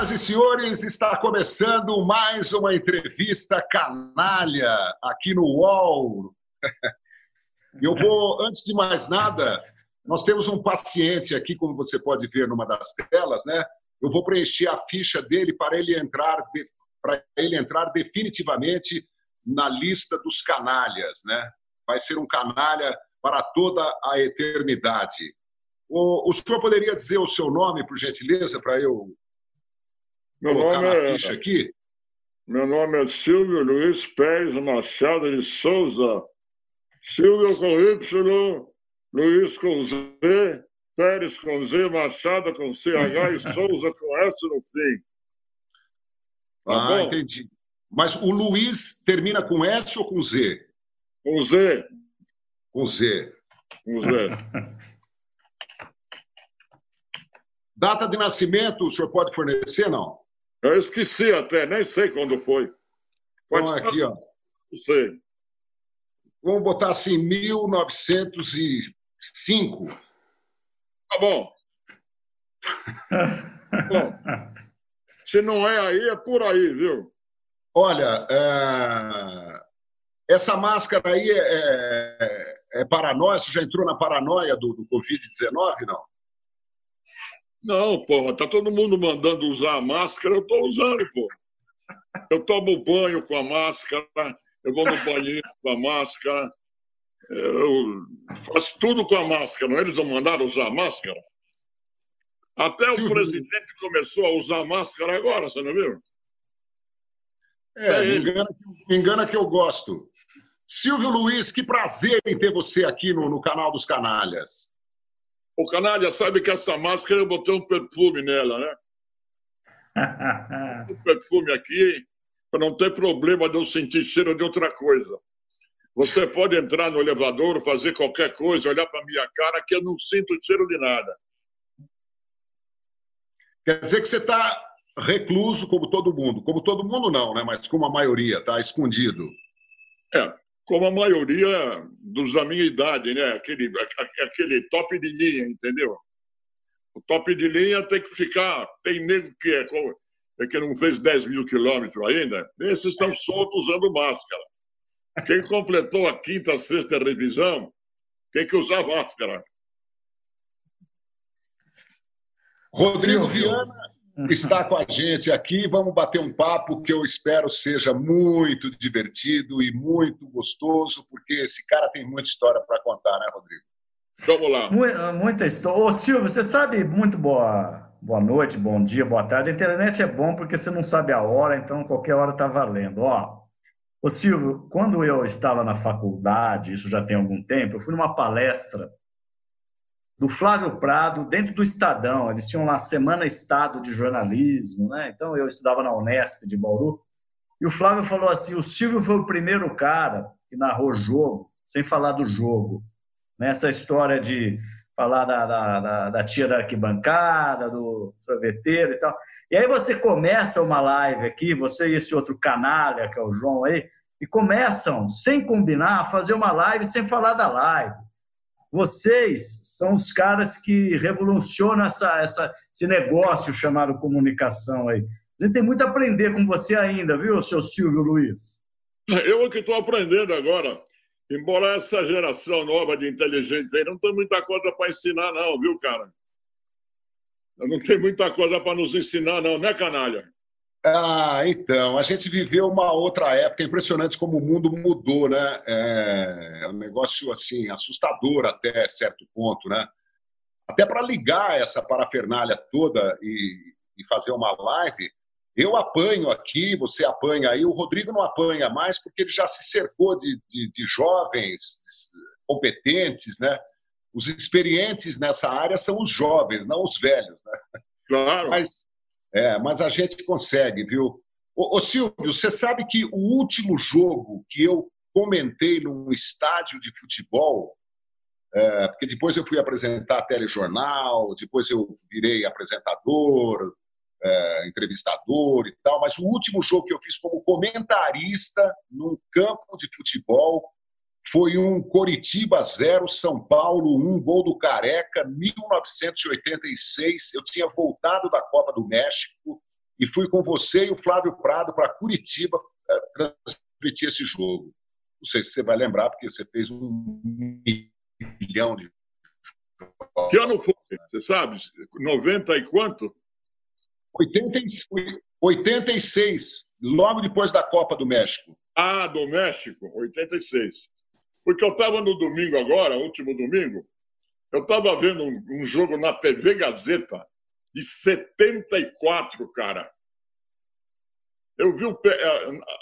Senhoras e senhores, está começando mais uma entrevista canalha aqui no UOL. Eu vou, antes de mais nada, nós temos um paciente aqui, como você pode ver numa das telas, né? Eu vou preencher a ficha dele para ele entrar, para ele entrar definitivamente na lista dos canalhas, né? Vai ser um canalha para toda a eternidade. O, o senhor poderia dizer o seu nome, por gentileza, para eu meu colocar nome na ficha é... aqui? Meu nome é Silvio Luiz Pérez Machado de Souza. Silvio com Y, Luiz com Z, Pérez com Z, Machado com CH e Souza com S no fim. Tá ah, bom? entendi. Mas o Luiz termina com S ou com Z? Com Z. Com Z. Com Z. Data de nascimento, o senhor pode fornecer, não? Eu esqueci até, nem sei quando foi. Pode então, aqui, ó. Não sei. Vamos botar assim, 1905. Tá bom. bom. Se não é aí, é por aí, viu? Olha, é... essa máscara aí é, é, é paranoia? Você já entrou na paranoia do, do Covid-19, não? Não, porra, tá todo mundo mandando usar a máscara, eu tô usando, pô. Eu tomo banho com a máscara, eu vou no banheiro com a máscara, eu faço tudo com a máscara. Eles não mandaram usar máscara? Até o presidente começou a usar máscara agora, você não viu? É, me engana, me engana que eu gosto. Silvio Luiz, que prazer em ter você aqui no, no canal dos Canalhas. O canalha sabe que essa máscara eu botei um perfume nela, né? um perfume aqui, para não ter problema de eu sentir cheiro de outra coisa. Você pode entrar no elevador, fazer qualquer coisa, olhar para minha cara, que eu não sinto cheiro de nada. Quer dizer que você está recluso como todo mundo. Como todo mundo, não, né? mas como a maioria, está escondido. É, como a maioria dos da minha idade, né? aquele, aquele top de linha, entendeu? O top de linha tem que ficar. Tem nego que é, é que não fez 10 mil quilômetros ainda, esses estão soltos usando máscara. Quem completou a quinta, sexta revisão tem que usar máscara. Rodrigo Viana está com a gente aqui. Vamos bater um papo que eu espero seja muito divertido e muito gostoso, porque esse cara tem muita história para contar, né, Rodrigo? Vamos lá. Muita história. Ô, Silvio, você sabe muito boa, boa noite, bom dia, boa tarde. A internet é bom porque você não sabe a hora, então qualquer hora está valendo. Ó, ô Silvio, quando eu estava na faculdade, isso já tem algum tempo, eu fui numa palestra do Flávio Prado, dentro do Estadão. Eles tinham lá Semana Estado de Jornalismo, né? Então eu estudava na Unesp de Bauru. E o Flávio falou assim: o Silvio foi o primeiro cara que narrou jogo, sem falar do jogo. Nessa né? história de falar da, da, da, da, tia da arquibancada, do sorveteiro e tal. E aí você começa uma live aqui, você e esse outro canalha, que é o João aí, e começam, sem combinar, a fazer uma live sem falar da live. Vocês são os caras que revolucionam essa, essa, esse negócio chamado comunicação aí. A gente tem muito a aprender com você ainda, viu, seu Silvio Luiz? Eu é que estou aprendendo agora. Embora essa geração nova de inteligente aí não tem muita coisa para ensinar, não, viu, cara? Não tem muita coisa para nos ensinar, não, né, canalha? Ah, então, a gente viveu uma outra época, impressionante como o mundo mudou, né? É, é um negócio, assim, assustador até certo ponto, né? Até para ligar essa parafernália toda e, e, fazer uma live, eu apanho aqui, você apanha aí, o Rodrigo não apanha mais porque ele já se cercou de, de, de jovens competentes, né? Os experientes nessa área são os jovens, não os velhos, né? Claro. Mas é, mas a gente consegue, viu? Ô, ô, Silvio, você sabe que o último jogo que eu comentei num estádio de futebol, é, porque depois eu fui apresentar telejornal, depois eu virei apresentador, é, entrevistador e tal, mas o último jogo que eu fiz como comentarista num campo de futebol foi um Coritiba 0, São Paulo 1, gol do Careca, 1986. Eu tinha voltado da Copa do México e fui com você e o Flávio Prado para Curitiba é, transmitir esse jogo. Não sei se você vai lembrar, porque você fez um milhão de. Que ano foi? Você sabe? 90 e quanto? 86, logo depois da Copa do México. Ah, do México, 86. Porque eu estava no domingo agora, último domingo, eu estava vendo um, um, jogo na TV Gazeta de 74, cara. Eu vi o,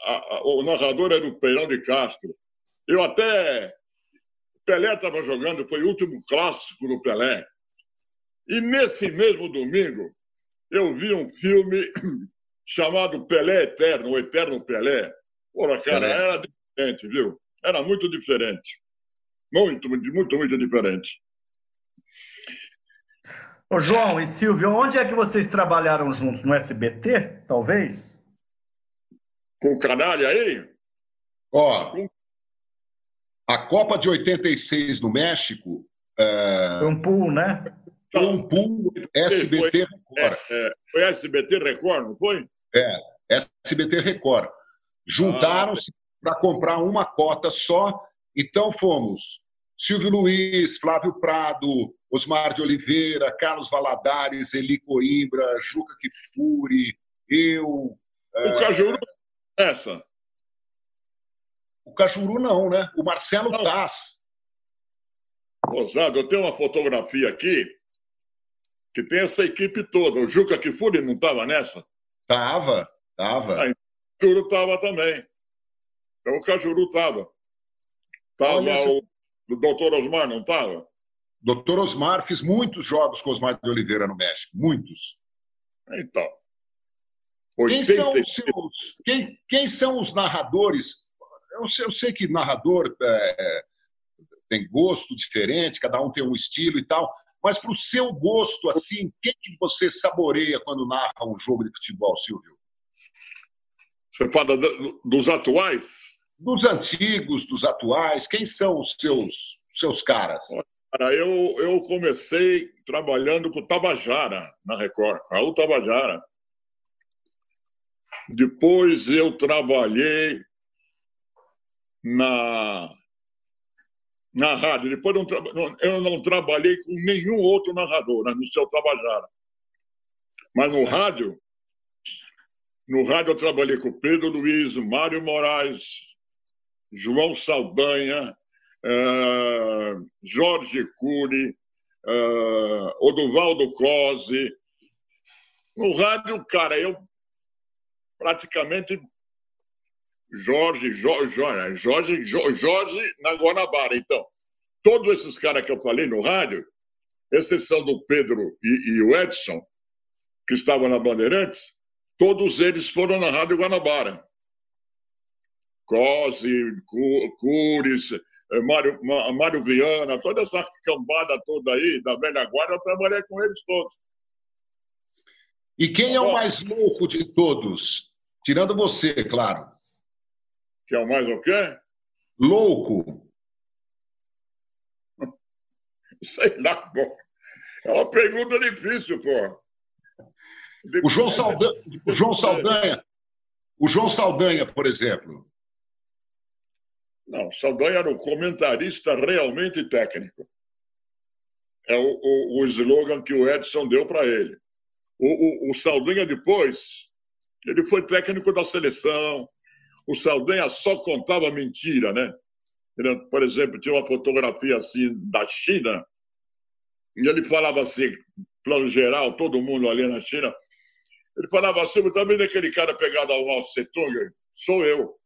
a, a, o narrador era o Peirão de Castro. Eu até. Pelé estava jogando, foi o último clássico do Pelé. E nesse mesmo domingo, eu vi um filme chamado Pelé Eterno, o Eterno Pelé. Porra, cara, Pelé. era diferente, viu? Era muito diferente. Muito, muito, muito, muito diferente. Ô, João e Silvio, onde é que vocês trabalharam juntos? No SBT, talvez? Com o canalha aí? Ó, a Copa de 86 no México. É... Foi um pool, né? Foi um pool SBT Record. É, é, foi SBT Record, não foi? É, SBT Record. Juntaram-se para comprar uma cota só. Então fomos Silvio Luiz, Flávio Prado, Osmar de Oliveira, Carlos Valadares, Eli Coimbra, Juca Kifuri, eu. O é... Cajuru, essa? O Cajuru não, né? O Marcelo não. Taz. Rosado, eu tenho uma fotografia aqui que tem essa equipe toda. O Juca Kifuri não estava nessa? Tava, tava. Ah, então o Cajuru estava também. Então o Cajuru estava. Estava o, o doutor Osmar, não estava? Doutor Osmar, fiz muitos jogos com Osmar de Oliveira no México, muitos. Então. Quem são, os seus, quem, quem são os narradores? Eu sei, eu sei que narrador é, tem gosto diferente, cada um tem um estilo e tal, mas para o seu gosto, assim, quem que você saboreia quando narra um jogo de futebol, Silvio? Você fala dos atuais? Dos antigos, dos atuais, quem são os seus, seus caras? Cara, eu, eu comecei trabalhando com o Tabajara na Record, Raul Tabajara. Depois eu trabalhei na, na rádio. Depois não, eu não trabalhei com nenhum outro narrador né, no seu Tabajara. Mas no rádio, no rádio eu trabalhei com Pedro Luiz, Mário Moraes, João Saldanha, uh, Jorge Cury, uh, Oduvaldo Close. No rádio, cara, eu praticamente Jorge, Jorge, Jorge, Jorge, Jorge na Guanabara. Então, todos esses caras que eu falei no rádio, exceção do Pedro e, e o Edson, que estavam na Bandeirantes, todos eles foram na Rádio Guanabara. Cose, Cures, eh, Mário, Mário Viana, toda essa cambada toda aí, da velha guarda, eu trabalhei com eles todos. E quem é o mais louco de todos? Tirando você, claro. Que é o mais o quê? Louco. Sei lá, pô. É uma pergunta difícil, pô. O João Saldanha, o João Saldanha, o João Saldanha, por exemplo. Não, Saldanha era um comentarista realmente técnico. É o, o, o slogan que o Edson deu para ele. O, o, o Saldanha depois, ele foi técnico da seleção. O Saldanha só contava mentira, né? Ele, por exemplo, tinha uma fotografia assim da China e ele falava assim, plano geral, todo mundo ali na China. Ele falava assim, tá vendo aquele cara pegado ao Mao Tse? Sou eu.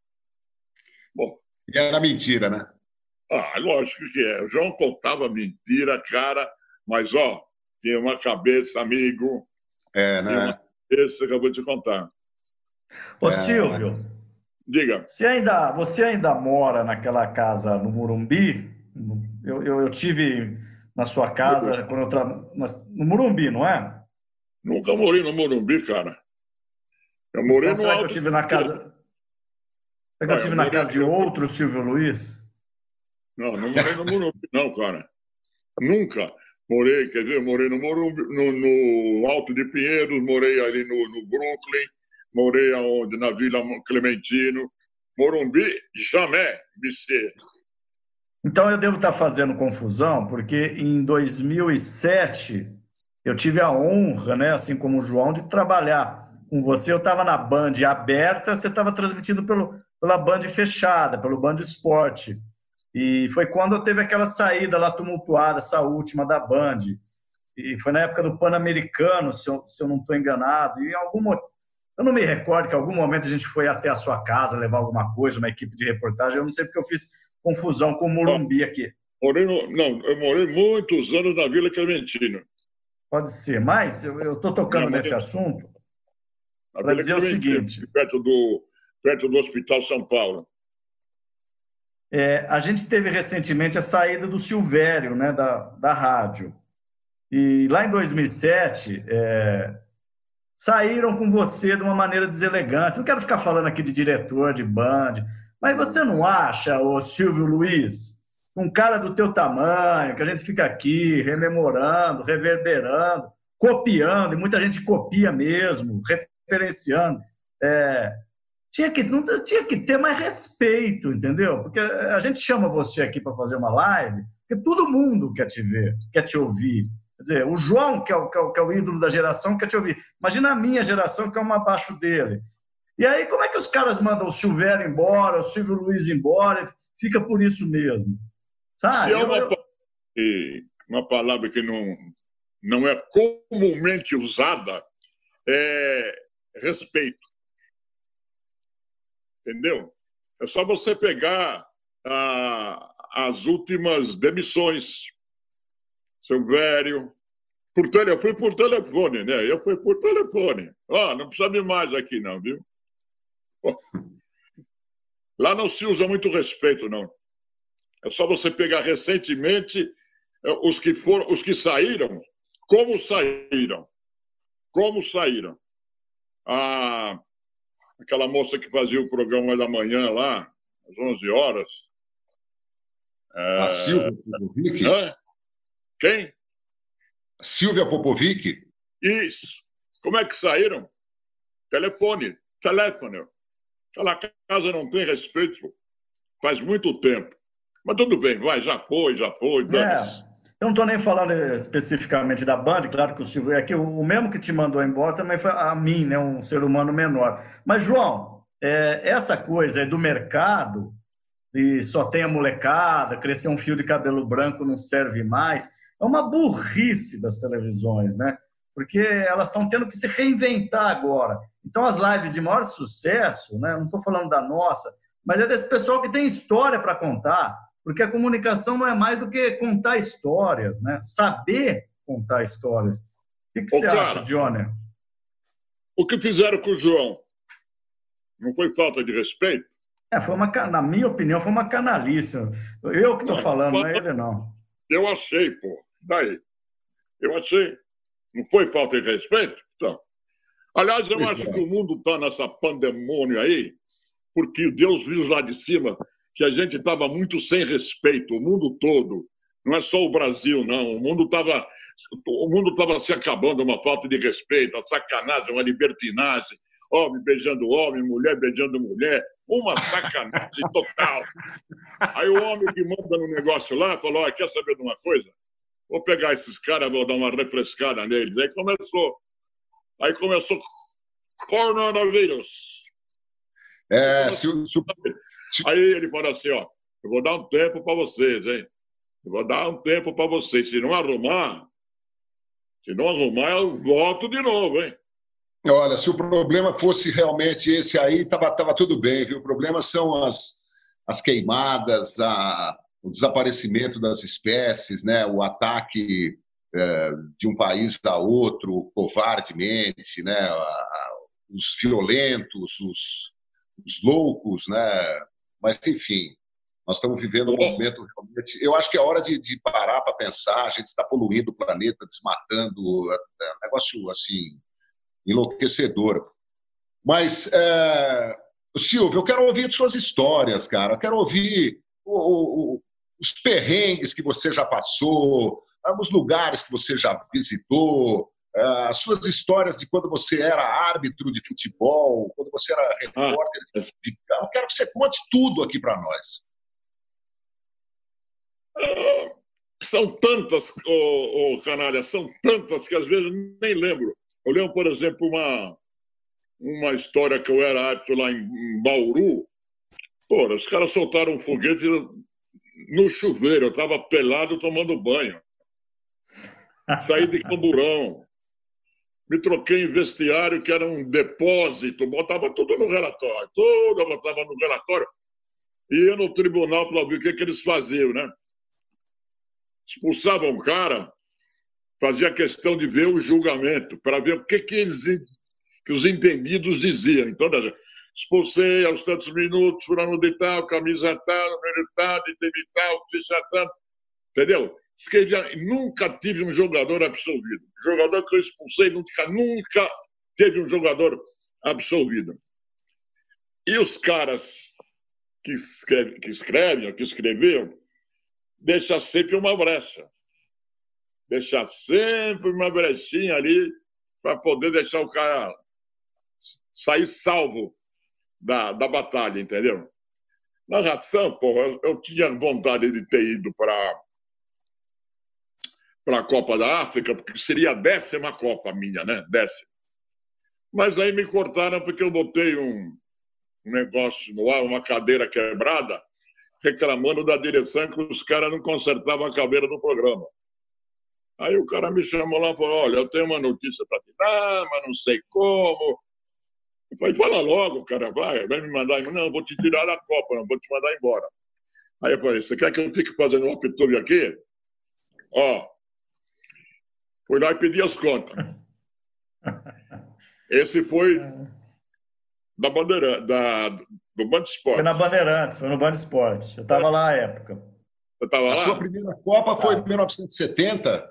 Bom, e era mentira, né? Ah, lógico que é. O João contava mentira, cara, mas, ó, tinha uma cabeça, amigo. É, né? Uma cabeça, acabou de contar. Ô, é, Silvio. Diga. Você ainda, você ainda mora naquela casa no Murumbi? Eu, eu, eu tive na sua casa quando eu tra... no Murumbi, não é? Nunca morei no Morumbi, cara. Eu morei então, no será que eu tive na casa. Será que eu tive na casa de outro Silvio Luiz? Não, não morei no Morumbi, não, cara. Nunca. Morei, quer dizer, morei no, Morumbi, no, no Alto de Pinheiros, morei ali no, no Brooklyn, morei aonde? Na Vila Clementino. Morumbi, jamais, BC. Então eu devo estar fazendo confusão, porque em 2007 eu tive a honra, né, assim como o João, de trabalhar com você. Eu estava na Band aberta, você estava transmitindo pelo, pela Band fechada, pelo Band Esporte. E foi quando eu teve aquela saída lá tumultuada, essa última da Band. E foi na época do Pan-Americano, se eu, se eu não estou enganado. E em algum eu não me recordo que em algum momento a gente foi até a sua casa levar alguma coisa, uma equipe de reportagem. Eu não sei porque eu fiz confusão com o Morumbi aqui. Morei no, não, eu morei muitos anos na Vila Clementina. Pode ser, mas eu estou tocando não, nesse assunto para dizer o seguinte. Perto do, perto do Hospital São Paulo. É, a gente teve recentemente a saída do Silvério, né, da, da rádio. E lá em 2007, é, saíram com você de uma maneira deselegante. Não quero ficar falando aqui de diretor de band, mas você não acha, o Silvio Luiz, um cara do teu tamanho, que a gente fica aqui rememorando, reverberando, copiando, e muita gente copia mesmo, referenciando. É, tinha, que, não, tinha que ter mais respeito, entendeu? Porque a gente chama você aqui para fazer uma live, porque todo mundo quer te ver, quer te ouvir. Quer dizer, o João, que é o, que é o, que é o ídolo da geração, quer te ouvir. Imagina a minha geração, que é uma abaixo dele. E aí, como é que os caras mandam o Silvério embora, o Silvio Luiz embora? Fica por isso mesmo. Sabe? Se é uma, eu... uma palavra que não, não é comumente usada, é respeito. Entendeu? É só você pegar as últimas demissões. Silvério, por telefone, eu fui por telefone, né? Eu fui por telefone. Ó, oh, não precisa de mais aqui, não, viu? Lá não se usa muito respeito, não. É só você pegar recentemente é, os que foram, os que saíram, como saíram, como saíram. Ah, aquela moça que fazia o programa da manhã lá, às 11 horas. É... A Silvia Popovic? Hã? Quem? A Silvia Popovic? Isso. Como é que saíram? Telefone, telefone. Aquela casa não tem respeito faz muito tempo. Mas tudo bem, vai, já foi, já foi. É, eu não estou nem falando especificamente da Band, claro que o Silvio é que o mesmo que te mandou embora também foi a mim, né, um ser humano menor. Mas, João, é, essa coisa do mercado, e só tem a molecada, crescer um fio de cabelo branco não serve mais, é uma burrice das televisões, né? Porque elas estão tendo que se reinventar agora. Então, as lives de maior sucesso, né, não estou falando da nossa, mas é desse pessoal que tem história para contar, porque a comunicação não é mais do que contar histórias, né? saber contar histórias. O que, que Ô, você cara, acha, Johnny? O que fizeram com o João? Não foi falta de respeito? É, foi uma, na minha opinião, foi uma canalice. Eu que estou falando, não é ele, não. Eu achei, pô. Daí. Eu achei. Não foi falta de respeito? Então. Aliás, eu acho que o mundo está nessa pandemônio aí, porque Deus viu lá de cima que a gente estava muito sem respeito, o mundo todo. Não é só o Brasil, não. O mundo estava o mundo estava se acabando, uma falta de respeito, uma sacanagem, uma libertinagem, homem beijando homem, mulher beijando mulher, uma sacanagem total. Aí o homem que manda no negócio lá falou: quer saber de uma coisa? Vou pegar esses caras, vou dar uma refrescada neles. Aí começou Aí começou coronavírus. É, se, se, Aí ele falou assim, ó, eu vou dar um tempo para vocês, hein? Eu vou dar um tempo para vocês. Se não arrumar, se não arrumar, eu volto de novo, hein? Olha, se o problema fosse realmente esse aí, tava, tava tudo bem, viu? O problema são as, as queimadas, a, o desaparecimento das espécies, né? o ataque é, de um país a outro covardemente, né? os violentos, os, os loucos, né? Mas, enfim, nós estamos vivendo um momento realmente. Eu acho que é hora de, de parar para pensar. A gente está poluindo o planeta, desmatando, é, é um negócio assim enlouquecedor. Mas, é... Silvio, eu quero ouvir suas histórias, cara. Eu quero ouvir o, o, os perrengues que você já passou, os lugares que você já visitou, as suas histórias de quando você era árbitro de futebol, quando você era repórter. Ah, de... Eu quero que você conte tudo aqui para nós. Ah, são tantas, oh, oh, canalha, são tantas que às vezes nem lembro. Eu lembro, por exemplo, uma, uma história que eu era árbitro lá em Bauru. Pô, os caras soltaram um foguete no chuveiro, eu estava pelado tomando banho. Saí de camburão me troquei em vestiário, que era um depósito, botava tudo no relatório, tudo eu botava no relatório. E ia no tribunal para ver o que, que eles faziam, né? Expulsavam o cara, fazia questão de ver o julgamento, para ver o que, que, eles, que os entendidos diziam. Então, expulsei aos tantos minutos, fulano de tal, camisa tal, número tal, tal, ficha tal. Entendeu? Escrevia, nunca tive um jogador absolvido. jogador que eu expulsei nunca, nunca teve um jogador absolvido. E os caras que, escreve, que escrevem, que escreviam, deixa sempre uma brecha. Deixa sempre uma brechinha ali para poder deixar o cara sair salvo da, da batalha, entendeu? Na reação, porra, eu tinha vontade de ter ido para para a Copa da África, porque seria a décima Copa minha, né? Décima. Mas aí me cortaram porque eu botei um negócio no ar, uma cadeira quebrada, reclamando da direção que os caras não consertavam a cadeira do programa. Aí o cara me chamou lá e falou: Olha, eu tenho uma notícia para te dar, mas não sei como. Eu falei: Fala logo, cara, vai, vai me mandar. Não, vou te tirar da Copa, não vou te mandar embora. Aí eu falei: Você quer que eu fique fazendo um apetite aqui? Ó, Fui lá e pedi as contas. Esse foi da bandeira, da, do Band Esporte. Foi na Bandeirantes, foi no Band Esporte. Eu estava lá na época. Você estava lá? A sua primeira Copa foi em 1970?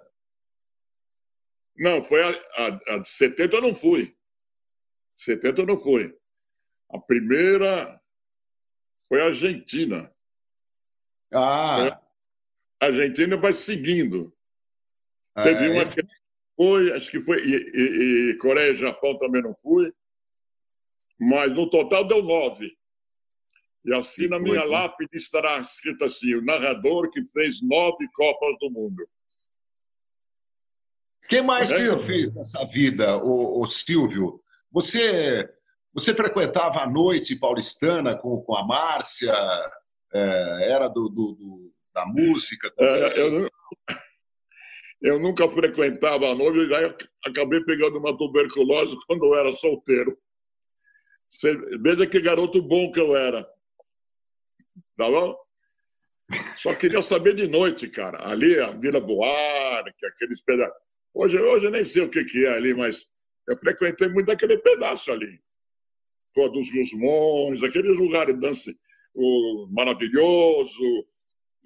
Não, foi a, a, a, de 70 eu não fui. 70 eu não fui. A primeira foi a Argentina. Ah. A Argentina vai seguindo. Teve uma que foi, acho que foi, e, e, e, Coreia e Japão também não fui, mas no total deu nove. E assim na minha lápide estará escrito assim: o narrador que fez nove Copas do Mundo. Quem mais é, que fez nessa vida, o, o, Silvio? Você, você frequentava a noite paulistana com, com a Márcia? É, era do, do, do, da música? É, eu, eu nunca frequentava a noiva e acabei pegando uma tuberculose quando eu era solteiro. veja que garoto bom que eu era. Tá bom? Só queria saber de noite, cara. Ali, a Vila Buarque, aqueles pedaços. Hoje, hoje nem sei o que, que é ali, mas eu frequentei muito aquele pedaço ali. Todos os Gusmões, aqueles lugares dança, o maravilhoso,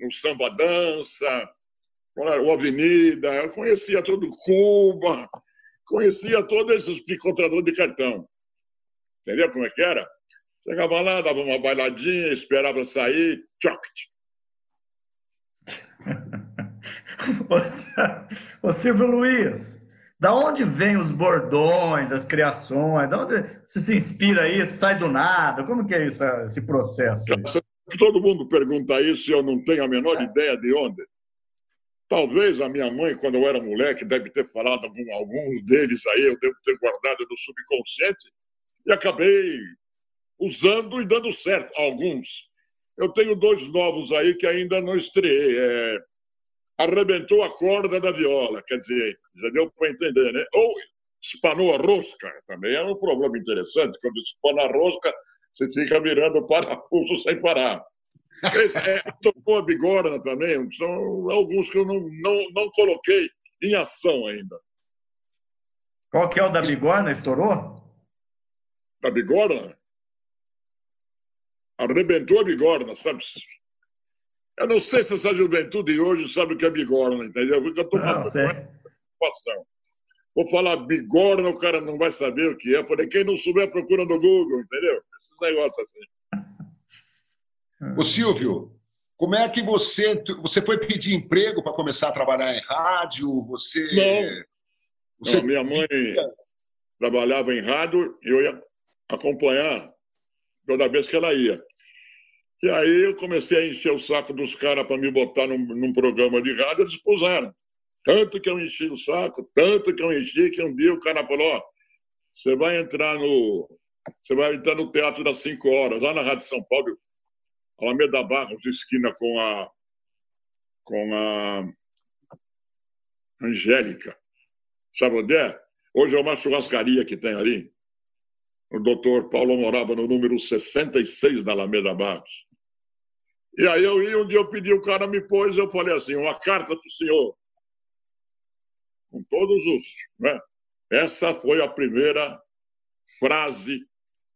o samba dança, o Avenida, eu conhecia todo Cuba, conhecia todos esses picotadores de cartão. Entendeu como é que era? Chegava lá, dava uma bailadinha, esperava sair, tchoc. Ô Silvio Luiz, da onde vêm os bordões, as criações? Da onde você se inspira isso? Sai do nada? Como que é isso, esse processo? Todo mundo pergunta isso e eu não tenho a menor ideia de onde. Talvez a minha mãe, quando eu era moleque, deve ter falado com alguns deles aí, eu devo ter guardado no subconsciente, e acabei usando e dando certo. Alguns. Eu tenho dois novos aí que ainda não estreiei. É... Arrebentou a corda da viola, quer dizer, já deu para entender, né? Ou espanou a rosca, também é um problema interessante. Quando espana a rosca, você fica mirando parafuso sem parar. É, tocou a bigorna também, são alguns que eu não, não, não coloquei em ação ainda. Qual que é o da bigorna? Estourou? Da bigorna? Arrebentou a bigorna, sabe? Eu não sei se essa juventude hoje sabe o que é bigorna, entendeu? Porque eu estou falando situação. Vou falar bigorna, o cara não vai saber o que é. Porém, quem não souber, procura no Google, entendeu? Esses negócios assim. O Silvio, Como é que você você foi pedir emprego para começar a trabalhar em rádio? Você não, você... não minha mãe trabalhava em rádio e eu ia acompanhar toda vez que ela ia. E aí eu comecei a encher o saco dos caras para me botar num, num, programa de rádio, eles puseram. Tanto que eu enchi o saco, tanto que eu enchi, que um dia o cara falou: você vai entrar no. Você vai entrar no Teatro das 5 horas, lá na Rádio São Paulo, Alameda Barros, esquina com a. com a. Angélica. Sabe onde é? Hoje é uma churrascaria que tem ali. O doutor Paulo morava no número 66 da Alameda Barros. E aí eu ia, um dia eu pedi, o cara me pôs, eu falei assim, uma carta do senhor. Com todos os... Né? Essa foi a primeira frase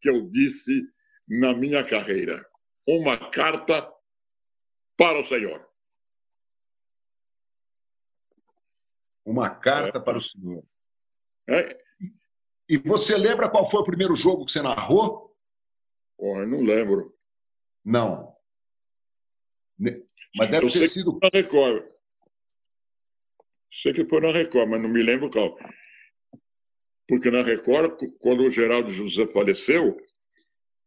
que eu disse na minha carreira. Uma carta para o senhor. Uma carta é. para o senhor. É. E você lembra qual foi o primeiro jogo que você narrou? Porra, não lembro. Não. Mas deve eu ter sido. na Record. Sei que foi na Record, mas não me lembro qual. Porque na Record, quando o Geraldo José faleceu,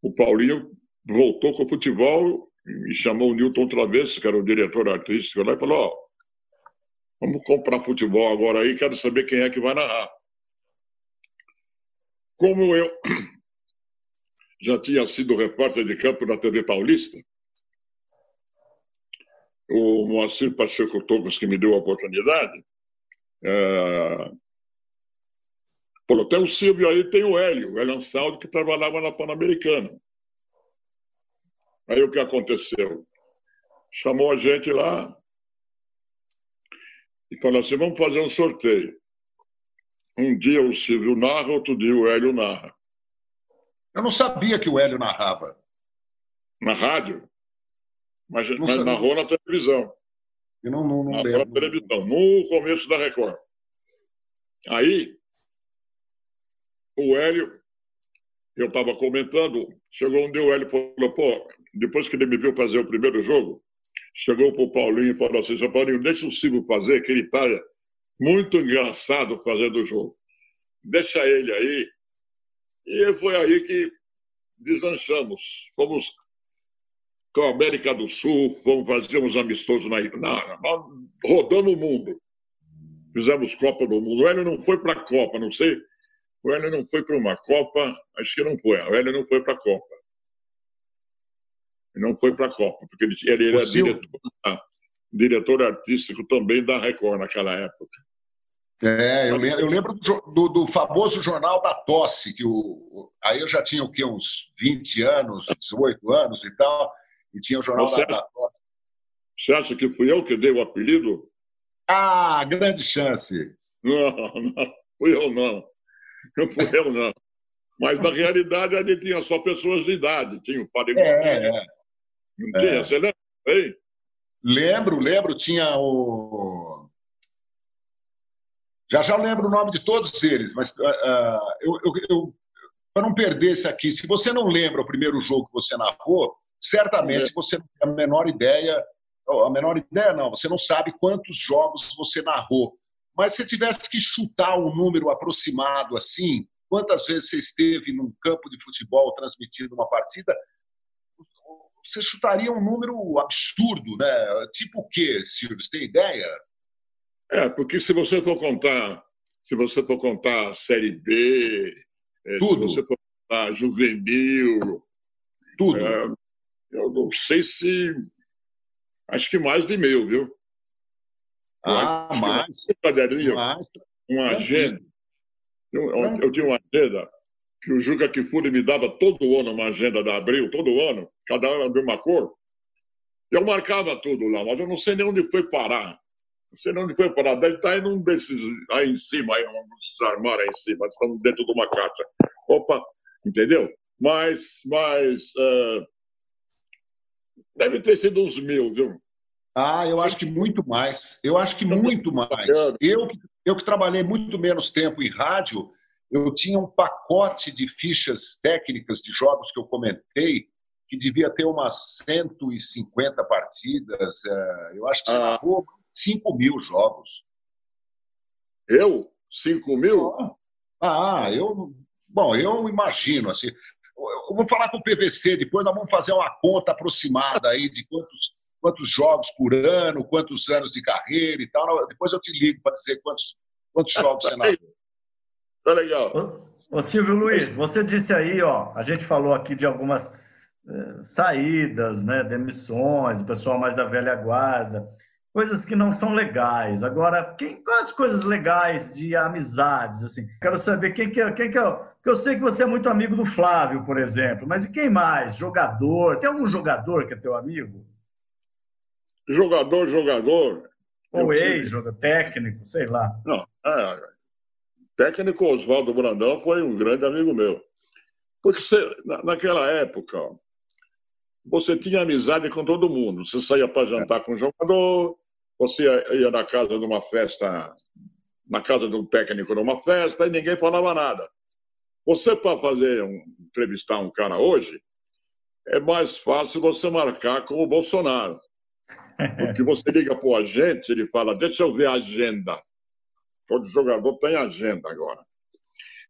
o Paulinho voltou com o futebol e chamou o Newton Travesso, que era o diretor artístico lá, e falou: Ó, vamos comprar futebol agora aí, quero saber quem é que vai narrar. Como eu já tinha sido repórter de campo na TV Paulista, o Moacir Pacheco Tocos, que me deu a oportunidade, é... falou: tem o Silvio aí, tem o Hélio, o Hélio Ansaldo, que trabalhava na Pan-Americana. Aí o que aconteceu? Chamou a gente lá e falou assim: vamos fazer um sorteio. Um dia o Silvio narra, outro dia o Hélio narra. Eu não sabia que o Hélio narrava. Na rádio? Mas, mas narrou na televisão. Eu não, não, não narrou na televisão, no começo da Record. Aí, o Hélio, eu estava comentando, chegou um dia o Hélio falou, pô, depois que ele me viu fazer o primeiro jogo, chegou para o Paulinho e falou assim, Paulinho, deixa o Silvio fazer, que ele está muito engraçado fazendo o jogo. Deixa ele aí. E foi aí que deslanchamos. Fomos com a América do Sul, fomos fazer uns amistosos na, na, na, rodando o mundo. Fizemos Copa do Mundo. O Hélio não foi para a Copa, não sei. O Hélio não foi para uma Copa, acho que não foi. O Hélio não foi para a Copa. Não foi para a Copa, porque ele, ele era diretor, diretor artístico também da Record naquela época. É, eu lembro, eu lembro do, do, famoso jornal da tosse, que o, aí eu já tinha o quê, uns 20 anos, 18 anos e tal, e tinha o jornal da, da tosse. Você acha que fui eu que dei o apelido? Ah, grande chance. Não, não, fui eu não. Não fui eu não. Mas na realidade ali tinha só pessoas de idade, tinha o padre é, é. Não tinha, é. você lembra? Lembro, lembro, tinha o já já lembro o nome de todos eles, mas uh, eu, eu, eu para não perder esse aqui, se você não lembra o primeiro jogo que você narrou, certamente é. você não tem a menor ideia, a menor ideia não, você não sabe quantos jogos você narrou. Mas se tivesse que chutar um número aproximado assim, quantas vezes você esteve num campo de futebol transmitindo uma partida, você chutaria um número absurdo, né? Tipo o quê, Silvio? Você tem ideia? É, porque se você for contar, se você for contar Série B, é, Tudo. se você for contar juvenil, Tudo. É, eu não sei se. Acho que mais de mil, viu? Ah, mais. mais. Caderninho, mais. uma agenda. Eu, eu, tinha uma agenda que o Juca Kifuri me dava todo ano uma agenda da Abril, todo ano, cada ano de uma cor. Eu marcava tudo lá, mas eu não sei nem onde foi parar. Não sei onde foi parar. Deve estar em um desses aí em cima, aí, desses armários aí em cima. Estamos dentro de uma caixa. Opa, entendeu? Mas, mas uh, deve ter sido uns mil, viu? Ah, eu acho que muito mais. Eu acho que muito mais. Eu, eu que trabalhei muito menos tempo em rádio, eu tinha um pacote de fichas técnicas de jogos que eu comentei que devia ter umas 150 partidas. É, eu acho que você ah. 5 mil jogos. Eu? 5 mil? Ah, eu. Bom, eu imagino assim. Eu vou falar com o PVC, depois nós vamos fazer uma conta aproximada aí de quantos, quantos jogos por ano, quantos anos de carreira e tal. Depois eu te ligo para dizer quantos, quantos jogos você narrou. Tá legal. Ô, Silvio Luiz, você disse aí, ó, a gente falou aqui de algumas eh, saídas, né, demissões, o pessoal mais da velha guarda, coisas que não são legais. Agora, quem, quais as coisas legais de amizades, assim? Quero saber quem que é, quem que é, que eu sei que você é muito amigo do Flávio, por exemplo, mas e quem mais? Jogador? Tem algum jogador que é teu amigo? Jogador, jogador. Ou ex-jogador, técnico, sei lá. Não, é, técnico Oswaldo Brandão foi um grande amigo meu. Porque você, naquela época, você tinha amizade com todo mundo. Você saía para jantar com o jogador, você ia na casa de uma festa, na casa de um técnico numa festa, e ninguém falava nada. Você, para fazer um, entrevistar um cara hoje, é mais fácil você marcar com o Bolsonaro. Porque você liga para o agente, ele fala: Deixa eu ver a agenda. Todo jogador tem agenda agora.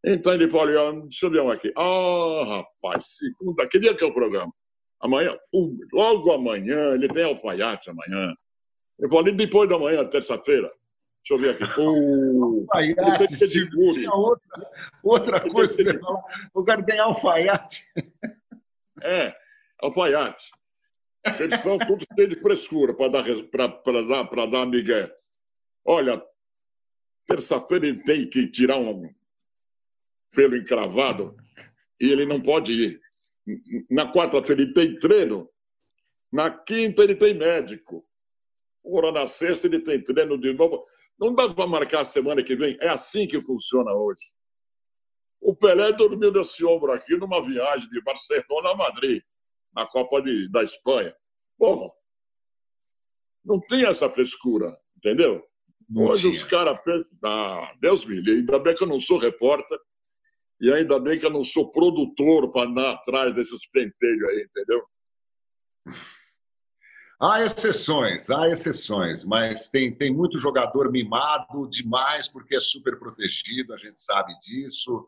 Então ele fala: Deixa eu ver um aqui. Ah, oh, rapaz, segunda, que dia que é o programa? Amanhã, logo amanhã, ele tem alfaiate amanhã. Eu falei depois da manhã, terça-feira. Deixa eu ver aqui. O alfaiate, outra, outra coisa que você falar. O cara tem alfaiate. É, alfaiate. Eles são todos cheios de frescura para dar, para dar, para dar migué. Olha, terça-feira ele tem que tirar um pelo encravado e ele não pode ir. Na quarta-feira ele tem treino, na quinta ele tem médico. Ora, na sexta ele tem treino de novo. Não dá para marcar a semana que vem. É assim que funciona hoje. O Pelé dormiu nesse ombro aqui numa viagem de Barcelona a Madrid, na Copa de, da Espanha. Porra, não tem essa frescura, entendeu? Não hoje tinha. os caras ah, Deus me livre, ainda bem que eu não sou repórter e ainda bem que eu não sou produtor para andar atrás desses penteiros aí, entendeu? Há exceções, há exceções, mas tem, tem muito jogador mimado demais porque é super protegido, a gente sabe disso.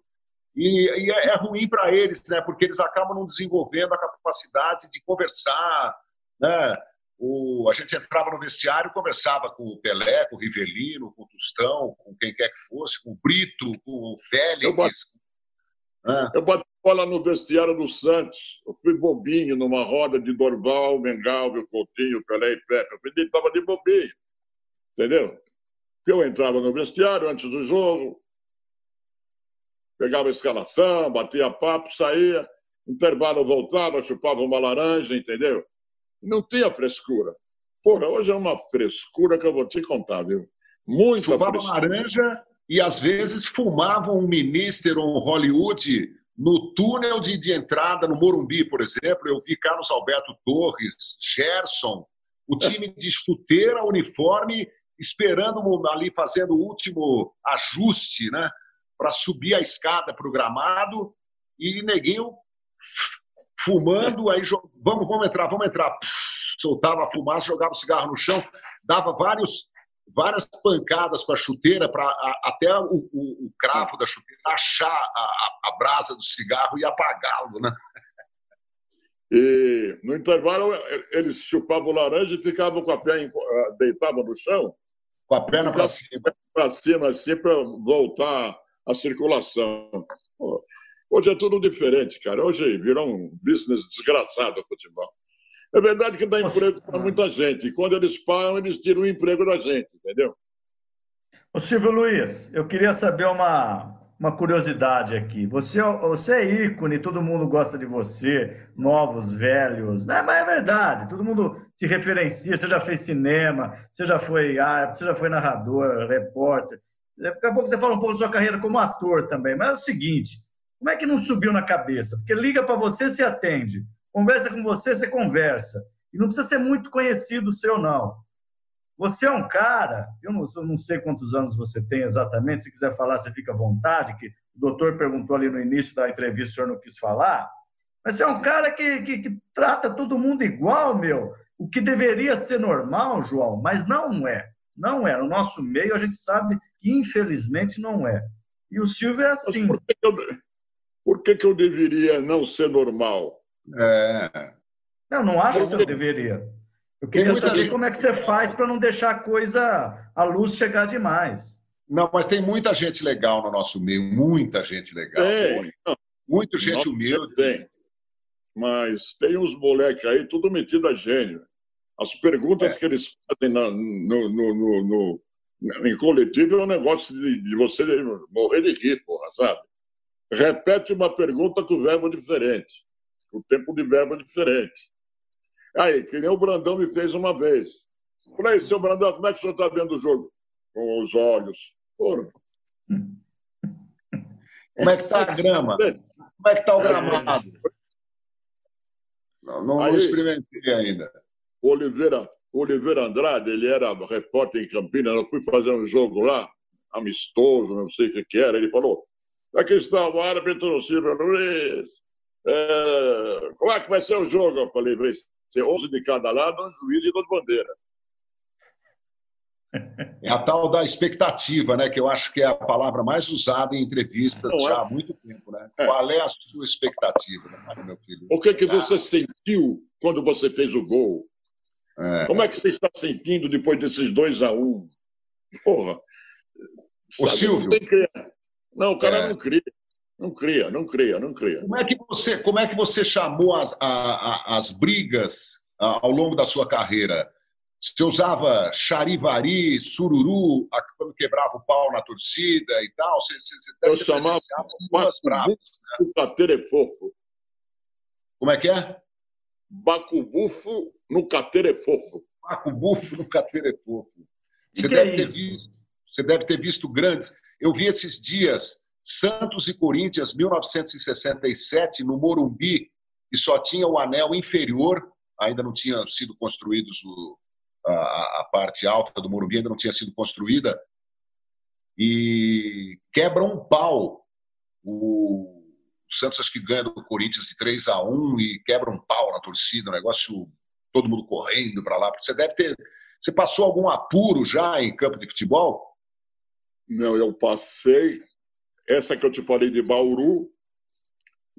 E, e é, é, ruim para eles, né? Porque eles acabam não desenvolvendo a capacidade de conversar, né? O, a gente entrava no vestiário, conversava com o Pelé, com o Rivelino, com o Tostão, com quem quer que fosse, com o Brito, com o Félix, é. Eu bati bola no vestiário do Santos. Eu fui bobinho numa roda de Dorval, Mengalvio, Coutinho, Pelé e Pepe. Eu estava de bobinho. Entendeu? Eu entrava no vestiário antes do jogo, pegava a escalação, batia papo, saía, intervalo voltava, chupava uma laranja, entendeu? Não tinha frescura. Porra, hoje é uma frescura que eu vou te contar, viu? Muita chupava frescura. laranja e às vezes fumavam um minister ou um Hollywood no túnel de, de, entrada no Morumbi, por exemplo. Eu vi Carlos Alberto Torres, Gerson, o time de chuteira, uniforme, esperando ali, fazendo o último ajuste, né? Para subir a escada para o gramado e neguinho fumando, aí vamos, vamos entrar, vamos entrar. Soltava a fumaça, jogava o cigarro no chão, dava vários várias pancadas com a chuteira para até o, o, o, cravo da chuteira achar a, a brasa do cigarro e apagá-lo, né? E no intervalo eles chupavam laranja e ficavam com a perna ah, deitavam no chão, com a perna para cima, para cima assim para voltar a circulação. Hoje é tudo diferente, cara. Hoje virou um business desgraçado o futebol. É verdade que dá emprego para muita gente. E quando eles param, eles tiram o emprego da gente, entendeu? Ô Silvio Luiz, eu queria saber uma, uma curiosidade aqui. Você, você é ícone, todo mundo gosta de você, novos, velhos. Né? Mas é verdade, todo mundo te referencia. Você já fez cinema, você já foi árbitro, você já foi narrador, repórter. Daqui a pouco você fala um pouco da sua carreira como ator também. Mas é o seguinte: como é que não subiu na cabeça? Porque liga para você, se atende. Conversa com você, você conversa. E não precisa ser muito conhecido seu, não. Você é um cara, eu não, eu não, sei quantos anos você tem exatamente, se quiser falar, você fica à vontade, que o doutor perguntou ali no início da entrevista, o senhor não quis falar, Mas você é um cara que, que, que trata todo mundo igual, meu. O que deveria ser normal, João, mas não é. Não é. No nosso meio, a gente sabe que, infelizmente, não é. E o Silvio é assim. Por, que eu, por que, que eu deveria não ser normal? É. Não, não acho que eu deveria. Eu queria saber gente... como é que você faz para não deixar a coisa, a luz chegar demais. Não, mas tem muita gente legal no nosso meio, muita gente legal. Tem. Muita gente humilde. Tem. Mas tem uns moleques aí, tudo metido a gênio. As perguntas é. que eles fazem na, no, no, no, no, em coletivo é um negócio de, de, você morrer de rir, porra, sabe? Repete uma pergunta com verbo diferente, com tempo de verbo diferente. Aí, que nem o Brandão me fez uma vez. Falei, seu Brandão, como é que o senhor está vendo o jogo? Com os olhos. Porra. Como é que está a grama? Como é que está o gramado? Não, não, Aí, experimentei ainda. Oliveira, Oliveira Andrade, ele era repórter em Campinas, eu fui fazer um jogo lá, amistoso, não sei o que, que era. Ele falou: aqui está o árbitro Silvio Luiz. É, como é que vai ser o jogo? Eu falei: vai ser 11 de cada lado, um juiz e duas bandeiras. É a tal da expectativa, né? Que eu acho que é a palavra mais usada em entrevistas Não, já é? há muito tempo, né? É. Qual é a sua expectativa, né, meu filho? O que, que você sentiu quando você fez o gol? É. Como é que você está sentindo depois desses dois a um? Porra. O Silvio. Não, não, o cara é. não cria. Não cria, não cria, não cria. Como é que você, como é que você chamou as, a, a, as brigas ao longo da sua carreira? Você usava charivari, sururu, quando quebrava o pau na torcida e tal? Você, você Eu chamava bacubufo caterefofo. Como é que é? Bacubufo no caterefofo. Bacubufo no caterefofo. Você, deve é ter visto, você deve ter visto grandes. Eu vi esses dias Santos e Corinthians, 1967, no Morumbi, e só tinha o anel inferior, ainda não tinha sido construídos o, a, a, parte alta do Morumbi ainda não tinha sido construída, e quebra um pau. O, Santos acho que ganha do Corinthians de 3 a 1 e quebra um pau na torcida, um negócio todo mundo correndo para lá. Você deve ter. Você passou algum apuro já em campo de futebol? Não, eu passei. Essa que eu te falei de Bauru,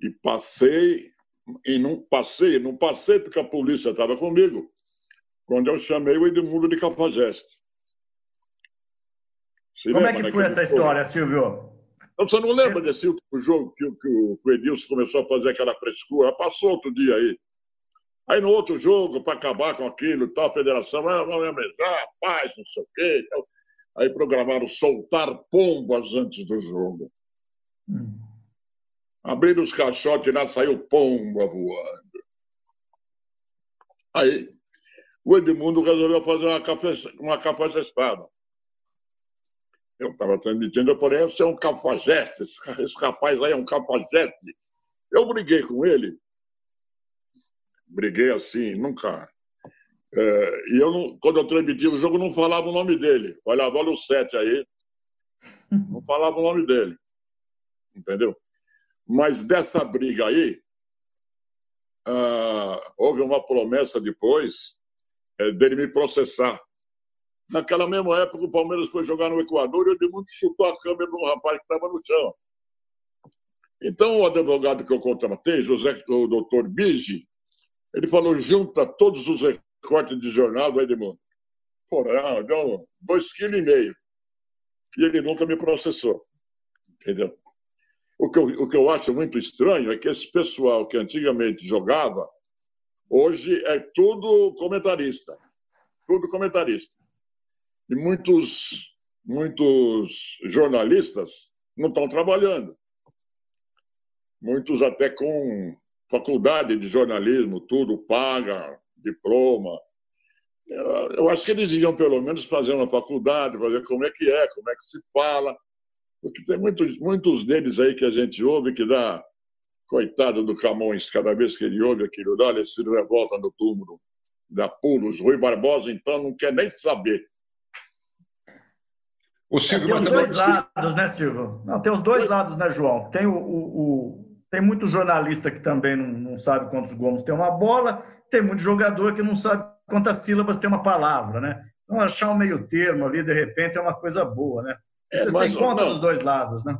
e passei, e não passei, não passei porque a polícia estava comigo quando eu chamei o Edmundo de Cafajeste. Se Como é que foi essa história, Silvio? Você não lembra desse último jogo que, que o Edilson começou a fazer aquela frescura? Passou outro dia aí. Aí no outro jogo, para acabar com aquilo, tal, a federação, ah, vamos amejar, paz, não sei o quê. Tal. Aí programaram soltar pombas antes do jogo. Hum. Abriram os caixotes e lá saiu pomba voando. Aí o Edmundo resolveu fazer uma, café, uma cafajestada. Eu estava transmitindo, eu falei, você é um cafajeste, esse rapaz aí é um cafajeste. Eu briguei com ele. Briguei assim, nunca. É, e eu, não, quando eu transmitia o jogo, não falava o nome dele. Olhava, olha o 7 aí. Não falava o nome dele. Entendeu? Mas dessa briga aí, ah, houve uma promessa depois é, dele me processar. Naquela mesma época, o Palmeiras foi jogar no Equador e o Edmundo chutou a câmera de um rapaz que estava no chão. Então, o advogado que eu contratei, José, o doutor Bigi, ele falou: junta todos os recortes de jornal do Edmundo. Porra, deu dois quilos e meio. E ele nunca me processou. Entendeu? O que, eu, o que eu acho muito estranho é que esse pessoal que antigamente jogava Hoje é tudo comentarista, tudo comentarista. E muitos, muitos jornalistas não estão trabalhando. Muitos até com faculdade de jornalismo, tudo paga, diploma. Eu acho que eles deviam, pelo menos, fazer uma faculdade, fazer como é que é, como é que se fala. Porque tem muitos, muitos deles aí que a gente ouve que dá Coitado do Camões, cada vez que ele ouve aquilo ele se revolta no túmulo, da pulos. Rui Barbosa, então, não quer nem saber. O Silvio, é, tem os dois lados, né, Silvio? Não, tem os dois lados, né, João? Tem o, o, o, Tem muito jornalista que também não, não sabe quantos gomos tem uma bola, tem muito jogador que não sabe quantas sílabas tem uma palavra, né? Então, achar um meio termo ali, de repente, é uma coisa boa, né? É, Você se encontra dos dois lados, né?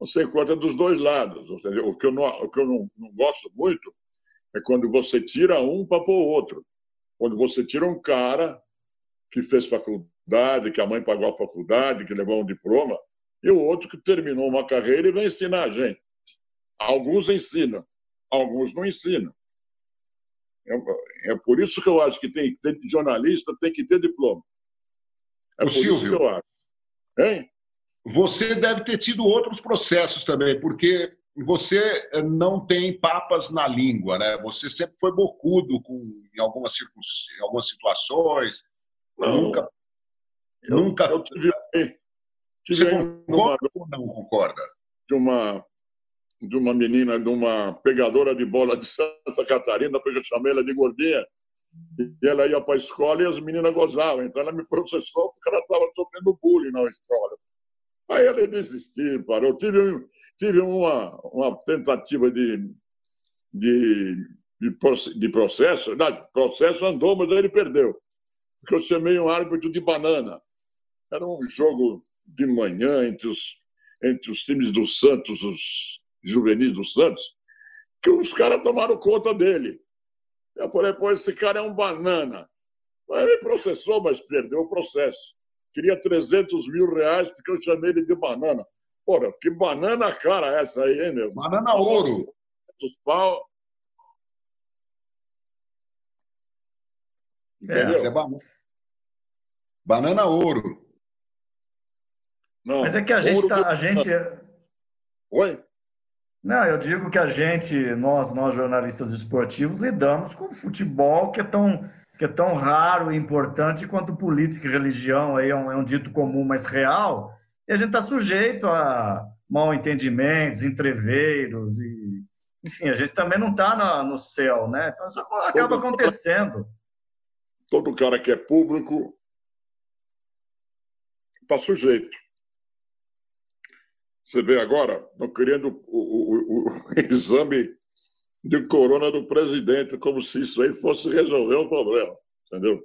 Você encontra dos dois lados. Entendeu? O que eu, não, o que eu não, não gosto muito é quando você tira um para pôr outro. Quando você tira um cara que fez faculdade, que a mãe pagou a faculdade, que levou um diploma, e o outro que terminou uma carreira e vai ensinar a gente. Alguns ensinam, alguns não ensinam. É, é por isso que eu acho que tem, tem jornalista tem que ter diploma. É o por Silvio, isso que eu acho. Hein? Você deve ter tido outros processos também, porque você eh, não tem papas na língua, né? Você sempre foi bocudo com, em, algumas, em algumas situações. Não, nunca. Eu, nunca. Eu tive, tive você concorda uma, ou não concorda? De uma, de uma menina, de uma pegadora de bola de Santa Catarina, porque eu chamei ela de gordinha. E ela ia para a escola e as meninas gozavam. Então ela me processou porque ela estava sofrendo bullying na escola. Aí ela desistiu, parou. Tive, tive uma, uma tentativa de, de, de, processo. Não, processo andou, mas ele perdeu. Porque eu chamei um árbitro de banana. Era um jogo de manhã entre os, entre os times do Santos, os juvenis do Santos, que os caras tomaram conta dele. Eu falei, pô, esse cara é um banana. Aí ele processou, mas perdeu o processo. Queria 300 mil reais porque eu chamei ele de banana. Porra, que banana cara é essa aí, hein, meu? Banana ouro. Pau. Entendeu? É, é banana. banana ouro. Não, Mas é que a gente tá, a gente Oi? Não, eu digo que a gente, nós, nós jornalistas esportivos, lidamos com futebol que é tão, que é tão raro e importante quanto política e religião, aí é um, é um dito comum, mas real, e a gente está sujeito a mal entendimentos, entreveiros, e, enfim, a gente também não está no céu, né? Então isso acaba acontecendo. Todo cara que é público está sujeito. Você vê agora, estão querendo o, o, o, exame de corona do presidente, como se isso aí fosse resolver o problema, entendeu?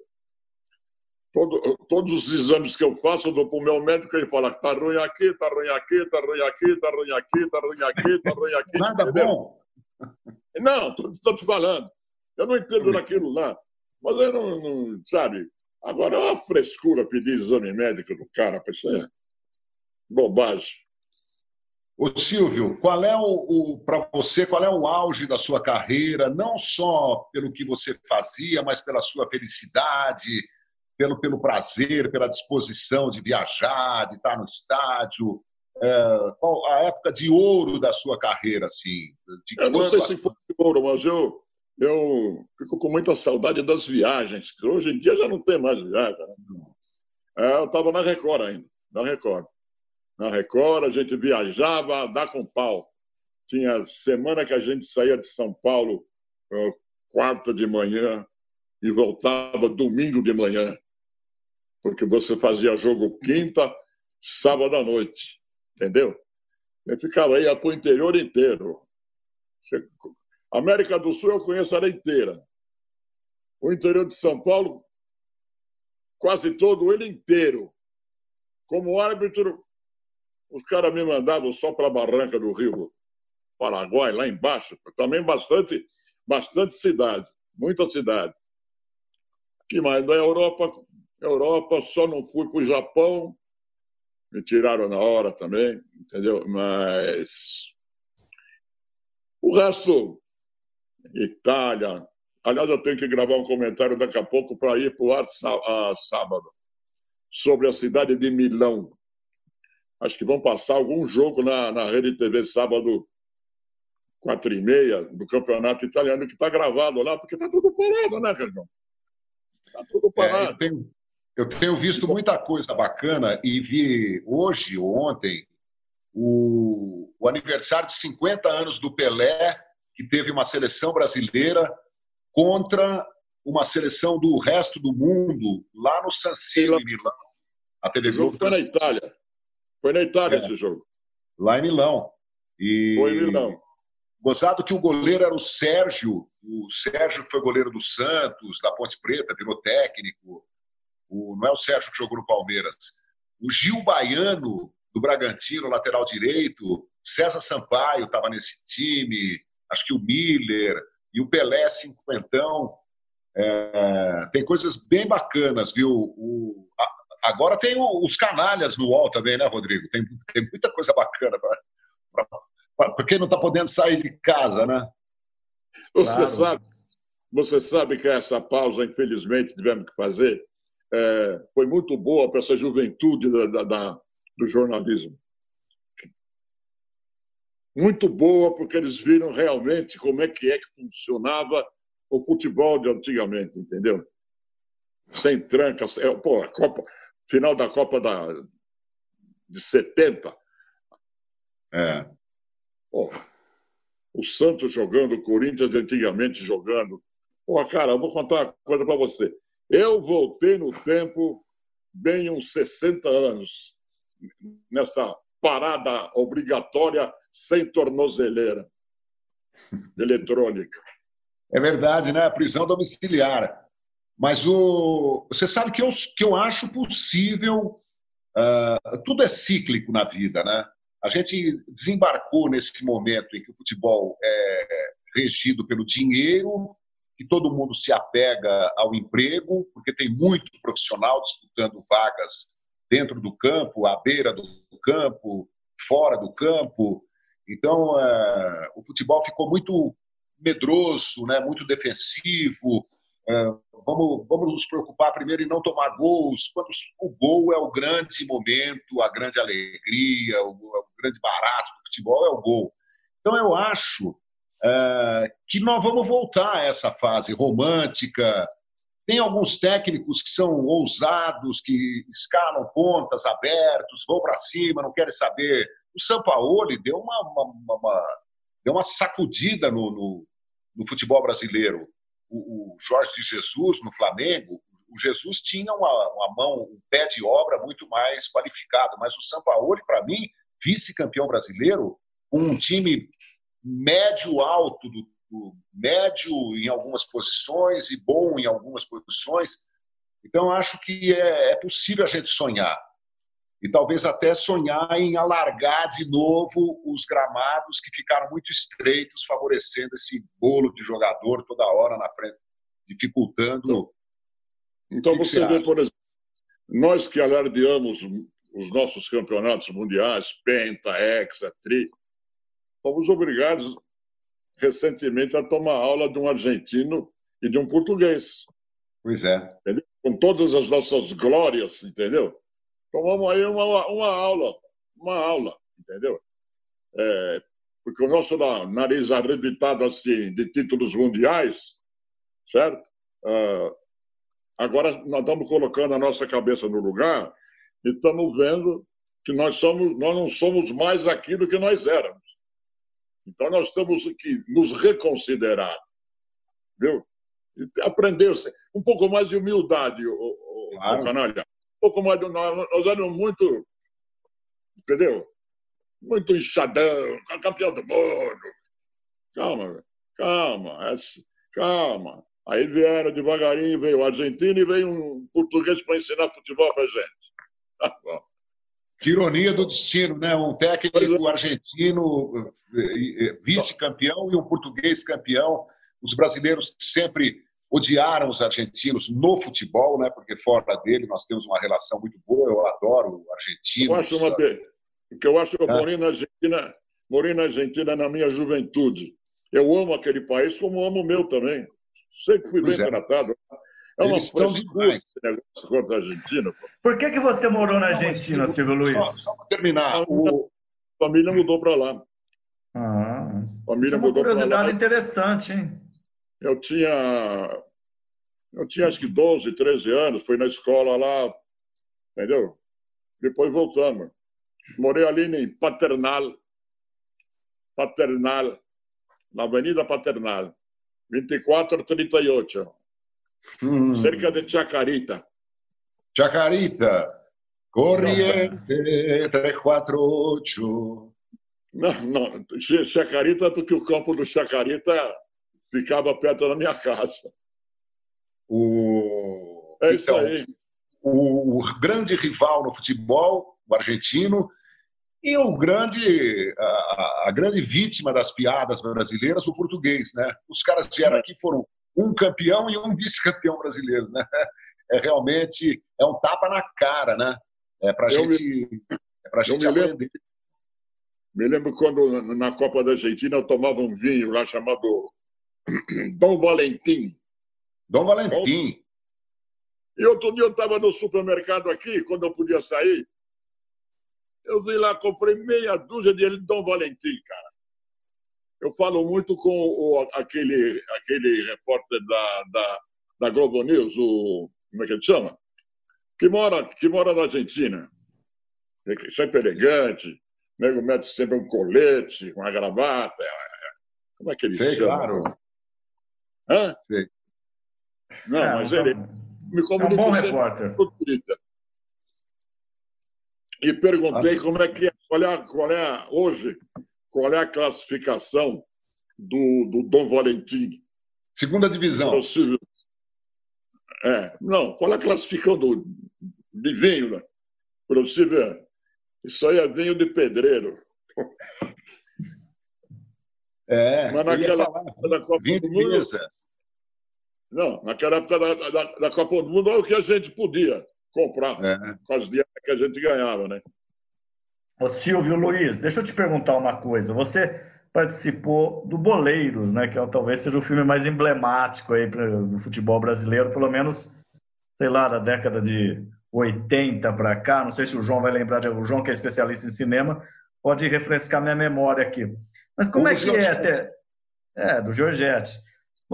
Todo, todos os exames que eu faço, eu dou para o meu médico e ele fala: está ruim aqui, está ruim aqui, está ruim aqui, está ruim aqui, está ruim aqui, está ruim aqui. Nada entendeu? bom. Não, estou te falando. Eu não entendo naquilo lá. Mas eu não, não, sabe? Agora é uma frescura pedir exame médico do cara, isso é bobagem. Ô Silvio, qual é o, o para você, qual é o auge da sua carreira, não só pelo que você fazia, mas pela sua felicidade, pelo, pelo prazer, pela disposição de viajar, de estar no estádio? É, qual a época de ouro da sua carreira, assim? eu não sei a... se foi de ouro, mas eu, eu fico com muita saudade das viagens. Hoje em dia já não tem mais viagem. Né? É, eu estava na Record ainda, na Record na Record, a gente viajava a dar com pau. Tinha semana que a gente saía de São Paulo quarta de manhã e voltava domingo de manhã, porque você fazia jogo quinta, sábado à noite, entendeu? Eu ficava aí para o interior inteiro. América do Sul eu conheço ela inteira. O interior de São Paulo, quase todo ele inteiro. Como árbitro, os caras me mandavam só para a barranca do Rio Paraguai, lá embaixo, também bastante, bastante cidade, muita cidade. que mais? Da Europa, Europa só não fui para o Japão, me tiraram na hora também, entendeu? Mas o resto, Itália. Aliás, eu tenho que gravar um comentário daqui a pouco para ir para o ar sábado sobre a cidade de Milão. Acho que vão passar algum jogo na, na Rede TV sábado, quatro e meia, do Campeonato Italiano, que está gravado lá, porque está tudo parado, né, Cajão? Está tudo parado. É, eu, tenho, eu tenho visto muita coisa bacana e vi hoje ou ontem o, o aniversário de 50 anos do Pelé, que teve uma seleção brasileira contra uma seleção do resto do mundo lá no San Siro, em Milão. A TV Globo foi na Itália. Foi na Itália é. esse jogo. Lá em Milão. E... Foi em Milão. Gozado que o goleiro era o Sérgio, o Sérgio foi goleiro do Santos, da Ponte Preta, virou técnico. O, não é o Sérgio que jogou no Palmeiras. O Gil Baiano, do Bragantino, lateral direito. César Sampaio estava nesse time. Acho que o Miller e o Pelé cinquentão. É, tem coisas bem bacanas, viu? O, a, agora tem o, os canalhas no UOL também, né, Rodrigo? Tem, tem muita coisa bacana para quem não está podendo sair de casa, né? Você claro. sabe, você sabe que essa pausa, infelizmente, tivemos que fazer, é, foi muito boa para essa juventude da, da, da, do jornalismo. Muito boa, porque eles viram realmente como é que é que funcionava o futebol de antigamente, entendeu? Sem trancas. É, pô, a Copa, final da Copa da, de 70. É. Pô, o Santos jogando, o Corinthians antigamente jogando. Pô, cara, eu vou contar uma coisa para você. Eu voltei no tempo bem uns 60 anos, nessa parada obrigatória sem tornozeleira eletrônica. É verdade, né? A prisão domiciliar. Mas o... você sabe que eu, que eu acho possível. Uh, tudo é cíclico na vida, né? A gente desembarcou nesse momento em que o futebol é regido pelo dinheiro, que todo mundo se apega ao emprego, porque tem muito profissional disputando vagas dentro do campo, à beira do campo, fora do campo. Então, é, o futebol ficou muito medroso, né, muito defensivo. É, vamos, vamos nos preocupar primeiro em não tomar gols, quando o gol é o grande momento, a grande alegria, o, o grande barato do futebol é o gol. Então, eu acho é, que nós vamos voltar a essa fase romântica. Tem alguns técnicos que são ousados, que escalam pontas abertos, vão para cima, não querem saber. O Sampaoli deu uma, uma, uma, deu uma sacudida no, no, no futebol brasileiro. O, o, Jorge de Jesus no Flamengo, o Jesus tinha uma, uma mão, um pé de obra muito mais qualificado, mas o Sampaoli, para mim, vice-campeão brasileiro, um time médio-alto, do, do, médio em algumas posições e bom em algumas posições. Então, acho que é, é possível a gente sonhar. E talvez até sonhar em alargar de novo os gramados que ficaram muito estreitos, favorecendo esse bolo de jogador toda hora na frente, dificultando. Então, então você vê, por exemplo, nós que alardeamos os nossos campeonatos mundiais, Penta, Hexa, Tri, fomos obrigados recentemente a tomar aula de um argentino e de um português. Pois é. Entendeu? Com todas as nossas glórias, entendeu? Tomamos aí uma, uma aula, uma aula, entendeu? É, porque o nosso nariz arrebitado assim de títulos mundiais, certo? Uh, agora nós estamos colocando a nossa cabeça no lugar e estamos vendo que nós somos, nós não somos mais aquilo que nós éramos. Então, nós temos que nos reconsiderar, viu? Aprender um pouco mais de humildade, o, o, claro. o canalha. Um pouco mais de. Nós, nós éramos muito. Entendeu? Muito inchadão, campeão do mundo. Calma, calma, é calma. Aí vieram devagarinho, veio o argentino e veio um português para ensinar futebol para gente. Tá bom. Que ironia do destino, né? Um técnico argentino eh, eh, vice-campeão e um português campeão. Os brasileiros sempre odiaram os argentinos no futebol, né? Porque fora dele nós temos uma relação muito boa. Eu adoro o argentino. Eu acho uma porque eu acho que eu morei na Argentina, morei na Argentina na minha juventude. Eu amo aquele país como amo o meu também. Sempre fui pois bem é. tratado. É uma frescura esse negócio contra a Argentina. Por que, que você morou na Argentina, Não, Silvio Luiz? Só, para terminar. A o... família mudou para lá. Ah, família Isso é uma mudou curiosidade interessante, hein? Eu tinha, eu tinha acho que 12, 13 anos, fui na escola lá, entendeu? Depois voltamos. Morei ali em Paternal, Paternal, na Avenida Paternal, 2438. Hum. cerca de Chacarita. Chacarita, Corriente 348. Não, não. Chacarita, porque o campo do Chacarita ficava perto da minha casa. O... É isso então, aí. O, o grande rival no futebol, o argentino, e o grande, a, a, grande vítima das piadas brasileiras, o português, né? Os caras vieram aqui foram um campeão e um vice-campeão brasileiros, né? É realmente é um tapa na cara, né? É para gente, me, é pra gente me lembro, me lembro quando na Copa da Argentina eu tomava um vinho lá chamado Dom Valentim. Dom Valentim. E outro dia eu estava no supermercado aqui, quando eu podia sair, eu vi lá, comprei meia dúzia de Dom Valentim, cara. Eu falo muito com o, aquele, aquele repórter da, da, da Globo News, o, como é que ele chama? Que mora, que mora na Argentina. Sempre elegante, nego mete sempre um colete, uma gravata. Como é que ele Sei, chama? claro. Hã? Sei. Não, é, mas ele me comunica é um bom repórter. E perguntei como é que é, qual é, qual é hoje, qual é a classificação do, do Dom Valentim. Segunda divisão. Possível. É, não, qual é a classificação do, de vinho? Né? Isso aí é vinho de pedreiro. É, Mas naquela época da Copa do Mundo. Não, naquela época da, da, da, Copa do Mundo, olha o que a gente podia comprar é. com as dietas que a gente ganhava, né? Ô Silvio Luiz, deixa eu te perguntar uma coisa. Você participou do Boleiros, né? Que é, talvez seja o filme mais emblemático aí do futebol brasileiro, pelo menos, sei lá, da década de 80 para cá. Não sei se o João vai lembrar, de, o João que é especialista em cinema, pode refrescar minha memória aqui. Mas como é que é até... É, do Giorgetti.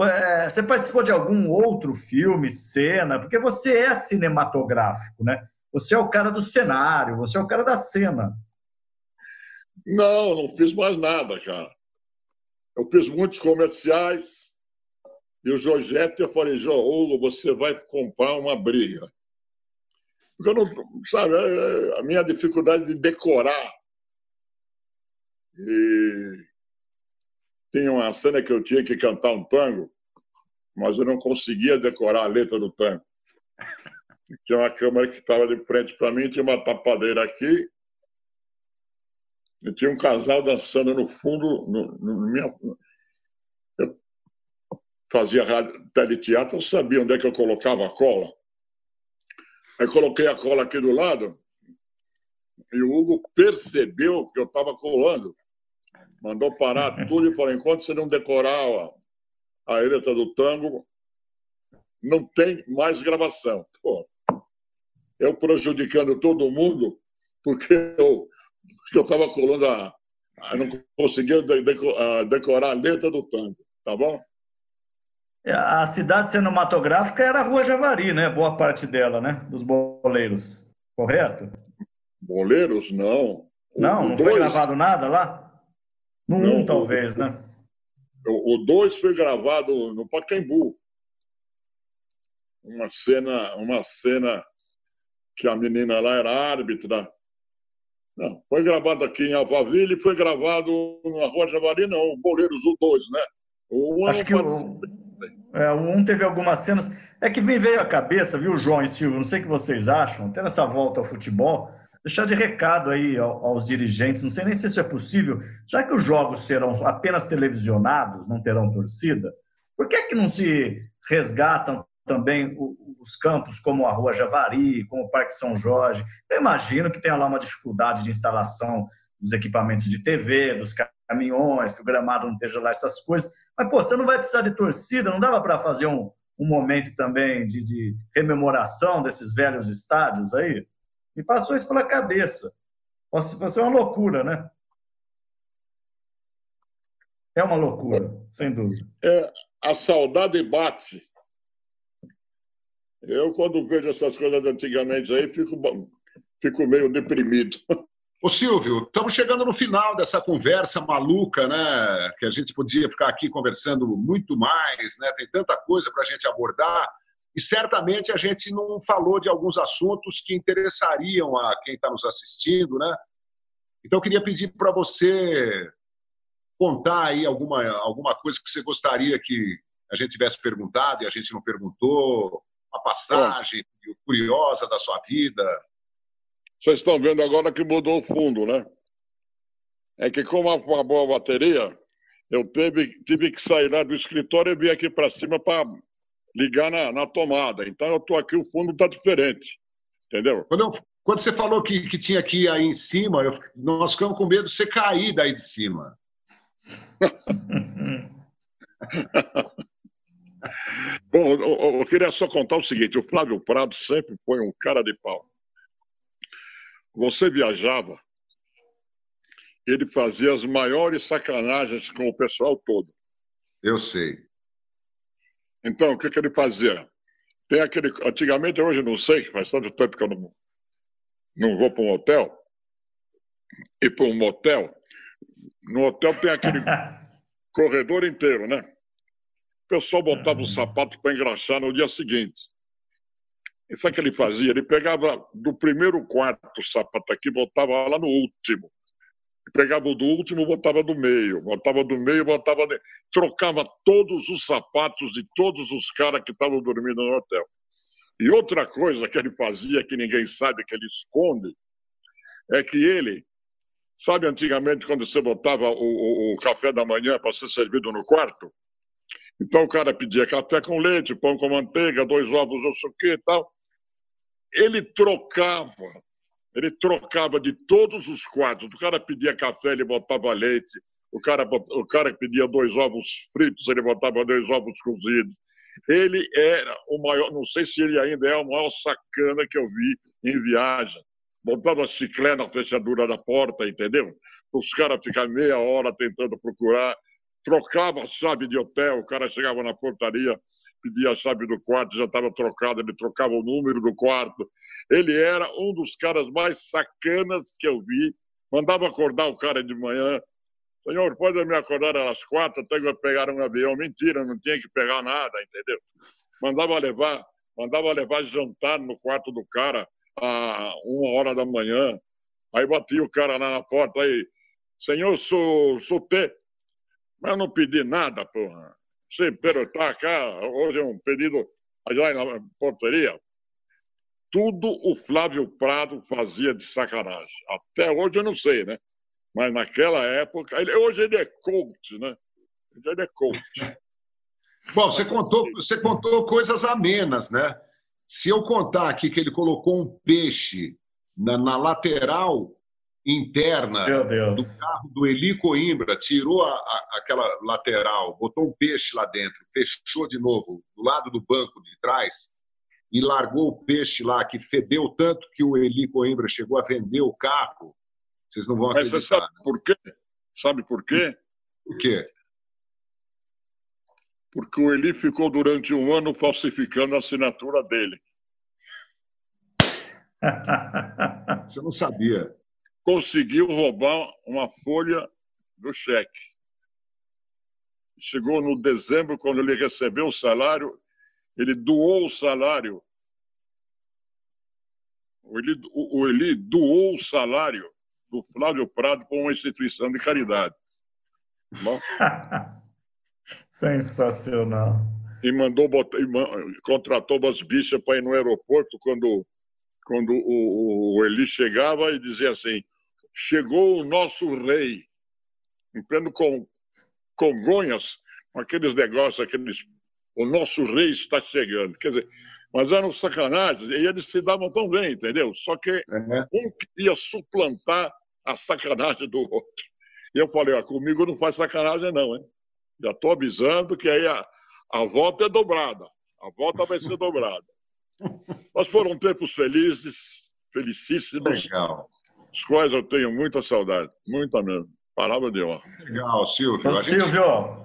É, você participou de algum outro filme, cena? Porque você é cinematográfico, né? Você é o cara do cenário, você é o cara da cena. Não, não fiz mais nada, cara. Eu fiz muitos comerciais e o Jorgette, eu falei, João, você vai comprar uma briga. Porque eu não, sabe, é, é a minha dificuldade de decorar. E tinha uma cena que eu tinha que cantar um tango, mas eu não conseguia decorar a letra do tango. Tinha uma câmera que estava de frente para mim, tinha uma tapadeira aqui eu tinha um casal dançando no fundo. No, no minha... Eu fazia teleteatro, eu sabia onde é que eu colocava a cola. Aí coloquei a cola aqui do lado e o Hugo percebeu que eu estava colando. Mandou parar tudo e falou: enquanto você não decorar a letra do tango, não tem mais gravação. Pô, eu prejudicando todo mundo, porque eu eu estava colando a, a. não conseguia decorar a letra do tango, tá bom? É, a cidade cinematográfica era a Rua Javari, né? Boa parte dela, né? Dos boleiros, correto? Boleiros, não. Não, o não dois... foi gravado nada lá? No 1, um, talvez, né? O 2 foi gravado no Pacaembu. Uma cena, uma cena que a menina lá era árbitra não, foi gravado aqui em Alphaville e foi gravado na Rua Javari, não, o Boleiros, o 2, né? O Acho que o, é, o um teve algumas cenas. É que me veio à cabeça, viu, João e Silvio? Não sei o que vocês acham, até nessa volta ao futebol, deixar de recado aí aos dirigentes, não sei nem se isso é possível, já que os jogos serão apenas televisionados, não terão torcida, por que, é que não se resgatam também os campos como a Rua Javari, como o Parque São Jorge. Eu imagino que tenha lá uma dificuldade de instalação dos equipamentos de TV, dos caminhões, que o gramado não esteja lá, essas coisas. Mas, pô, você não vai precisar de torcida, não dava para fazer um, um momento também de, de rememoração desses velhos estádios aí? Me passou isso pela cabeça. Pode ser uma loucura, né? É uma loucura, sem dúvida. É, a saudade bate eu, quando vejo essas coisas antigamente aí, fico, fico meio deprimido. Ô Silvio, estamos chegando no final dessa conversa maluca, né? Que a gente podia ficar aqui conversando muito mais, né? Tem tanta coisa para a gente abordar e certamente a gente não falou de alguns assuntos que interessariam a quem está nos assistindo, né? Então, eu queria pedir para você contar aí alguma, alguma coisa que você gostaria que a gente tivesse perguntado e a gente não perguntou, uma passagem é. curiosa da sua vida. Vocês estão vendo agora que mudou o fundo, né? É que, como uma boa bateria, eu teve, tive que sair lá do escritório e vir aqui para cima para ligar na, na, tomada. Então, eu estou aqui, o fundo está diferente. Entendeu? Quando, eu, quando, você falou que, que tinha que ir aí em cima, eu, nós ficamos com medo de você cair daí de cima. Bom, eu, eu, queria só contar o seguinte: o Flávio Prado sempre foi um cara de pau. Você viajava, ele fazia as maiores sacanagens com o pessoal todo. Eu sei. Então, o que, que ele fazia? Tem aquele. Antigamente, hoje não sei, faz tanto tempo que eu não, não vou para um hotel e para um motel. No hotel tem aquele corredor inteiro, né? O pessoal botava o um sapato para engraxar no dia seguinte. E sabe o que ele fazia? Ele pegava do primeiro quarto o sapato aqui, botava lá no último. Pegava do último, botava do meio. Botava do meio, botava. Trocava todos os sapatos de todos os caras que estavam dormindo no hotel. E outra coisa que ele fazia, que ninguém sabe, que ele esconde, é que ele. Sabe antigamente quando você botava o, o, o café da manhã para ser servido no quarto? Então o cara pedia café com leite, pão com manteiga, dois ovos, não sei o que e tal. Ele trocava, ele trocava de todos os quadros. O cara pedia café, ele botava leite. O cara, o cara pedia dois ovos fritos, ele botava dois ovos cozidos. Ele era o maior, não sei se ele ainda é o maior sacana que eu vi em viagem. Botava chiclete na fechadura da porta, entendeu? Os caras ficavam meia hora tentando procurar trocava a chave de hotel, o cara chegava na portaria, pedia a chave do quarto, já estava trocado, ele trocava o número do quarto. Ele era um dos caras mais sacanas que eu vi. Mandava acordar o cara de manhã. Senhor, pode me acordar às quatro até que eu pegar um avião. Mentira, não tinha que pegar nada, entendeu? Mandava levar, mandava levar jantar no quarto do cara a uma hora da manhã. Aí batia o cara lá na porta aí, senhor, sou, sou T. Mas eu não pedi nada, porra. Pero tá cá, hoje é um pedido já na portaria. Tudo o Flávio Prado fazia de sacanagem. Até hoje eu não sei, né? Mas naquela época, ele, hoje ele é coach, né? Hoje ele é coach. Bom, você contou, você contou coisas amenas, né? Se eu contar aqui que ele colocou um peixe na, na lateral interna do carro do Eli Coimbra, tirou a, a, aquela lateral, botou um peixe lá dentro, fechou de novo do lado do banco de trás e largou o peixe lá, que fedeu tanto que o Eli Coimbra chegou a vender o carro. Vocês não vão Mas acreditar. Mas você sabe né? por quê? Sabe por quê? Por quê? Porque o Eli ficou durante um ano falsificando a assinatura dele. Você não sabia conseguiu roubar uma folha do cheque. Chegou no dezembro, quando ele recebeu o salário, ele doou o salário. O Eli, o Eli doou o salário do Flávio Prado para uma instituição de caridade. Bom? Sensacional. E mandou botar, e contratou umas bichas para ir no aeroporto quando, quando o, o Eli chegava e dizia assim: chegou o nosso rei, em pleno com, Congonhas, com aqueles negócios, aqueles. O nosso rei está chegando. Quer dizer, mas eram sacanagens, e eles se davam tão bem, entendeu? Só que uhum. um ia suplantar a sacanagem do outro. E eu falei, ó, comigo não faz sacanagem, não, hein? Já estou avisando que aí a, a volta é dobrada. A volta vai ser dobrada. Mas foram tempos felizes, felicíssimos. Legal os quais eu tenho muita saudade, muita mesmo. Palavra de honra. Legal, Silvio. Ô, Silvio.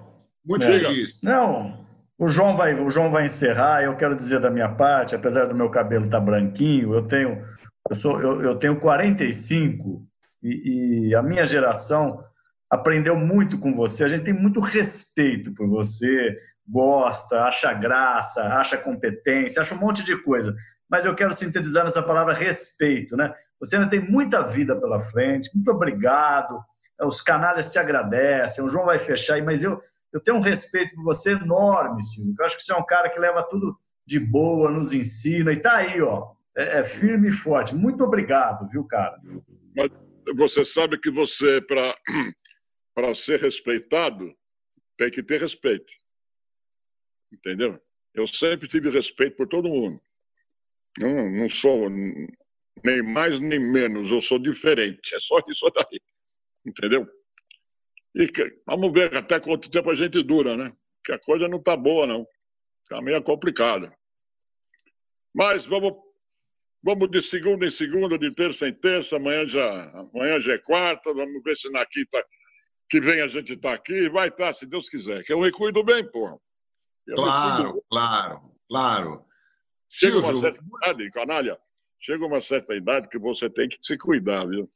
Muito é. feliz. Não, o João, vai, o João vai encerrar. Eu quero dizer da minha parte, apesar do meu cabelo estar tá branquinho, eu tenho, eu sou, eu, eu tenho 45 e, e a minha geração aprendeu muito com você. A gente tem muito respeito por você, gosta, acha graça, acha competência, acha um monte de coisa. Mas eu quero sintetizar nessa palavra respeito, né? Você ainda tem muita vida pela frente. Muito obrigado. Os canalhas te agradecem. O João vai fechar aí, mas eu, eu tenho um respeito por você enorme, Silvio. Eu acho que você é um cara que leva tudo de boa, nos ensina. E tá aí, ó. É, é firme e forte. Muito obrigado, viu, cara? Mas você sabe que você, para ser respeitado, tem que ter respeito. Entendeu? Eu sempre tive respeito por todo mundo. Não, não sou nem mais nem menos, eu sou diferente. É só isso daí. Entendeu? E que, vamos ver até quanto tempo a gente dura, né? Que a coisa não está boa, não. Está meio complicada. Mas vamos, vamos de segunda em segunda, de terça em terça. Amanhã já, amanhã já é quarta. Vamos ver se na quinta que vem a gente está aqui. Vai estar, tá, se Deus quiser. Que eu me cuido bem, porra. claro, claro, claro. Chega uma certa idade, canalha, chega uma certa idade que você tem que se cuidar, viu?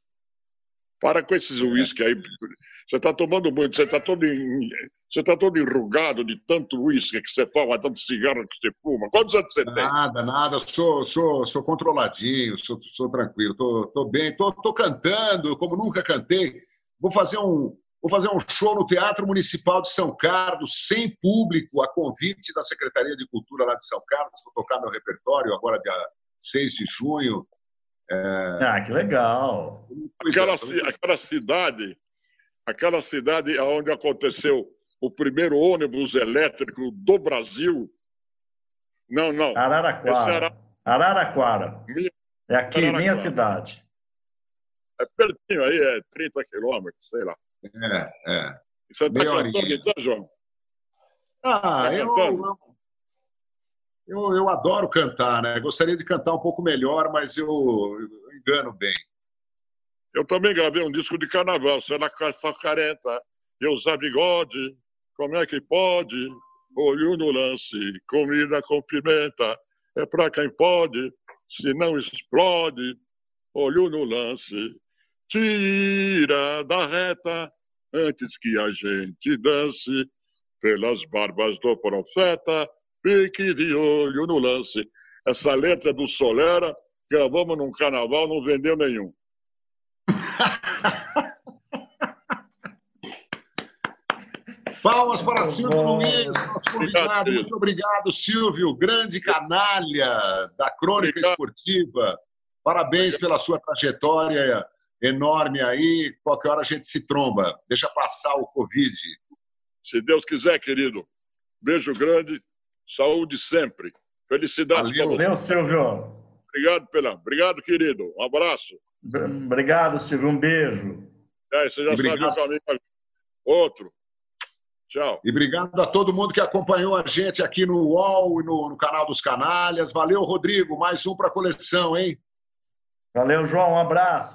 Para com esses é. uísque aí. Você está tomando muito, você está todo, você tá todo enrugado de tanto uísque que você toma, tanto cigarro que você fuma. Quantos anos você nada, tem? Nada, nada. Sou, sou, sou controladinho, sou, sou tranquilo, tô, tô bem, tô, tô cantando como nunca cantei. Vou fazer um, Vou fazer um show no Teatro Municipal de São Carlos, sem público, a convite da Secretaria de Cultura lá de São Carlos. Vou tocar meu repertório agora, dia 6 de junho. É... Ah, que legal! Aquela, aquela cidade, aquela cidade onde aconteceu o primeiro ônibus elétrico do Brasil. Não, não. Araraquara. Era... Araraquara. Minha... É aqui, Araraquara. minha cidade. É pertinho aí, é 30 quilômetros, sei lá. É, é. Você está cantando então, João? Ah, tá eu, eu, eu, adoro cantar, né? Gostaria de cantar um pouco melhor, mas eu, eu engano bem. Eu também gravei um disco de carnaval, será que só careta, eu usar bigode, como é que pode? Olho no lance, comida com pimenta, é pra quem pode, se não explode, olho no lance, tira da reta antes que a gente dance pelas barbas do profeta, fique de olho no lance. Essa letra do Solera, gravamos num carnaval, não vendeu nenhum. Palmas para Silvio Luiz, nosso convidado. Muito obrigado, Silvio, grande canalha da crônica obrigado. esportiva. Parabéns pela sua trajetória enorme aí. Qualquer hora a gente se tromba. Deixa passar o Covid. Se Deus quiser, querido. Beijo grande, saúde sempre. Felicidade Valeu, Valeu Silvio. Obrigado, pela. Obrigado, querido. Um abraço. Obrigado, Silvio. Um beijo. É, você já obrigado. sabe o caminho. Outro. Tchau. E obrigado a todo mundo que acompanhou a gente aqui no UOL e no, no canal dos Canalhas. Valeu, Rodrigo. Mais um para a coleção, hein? Valeu, João. Um abraço.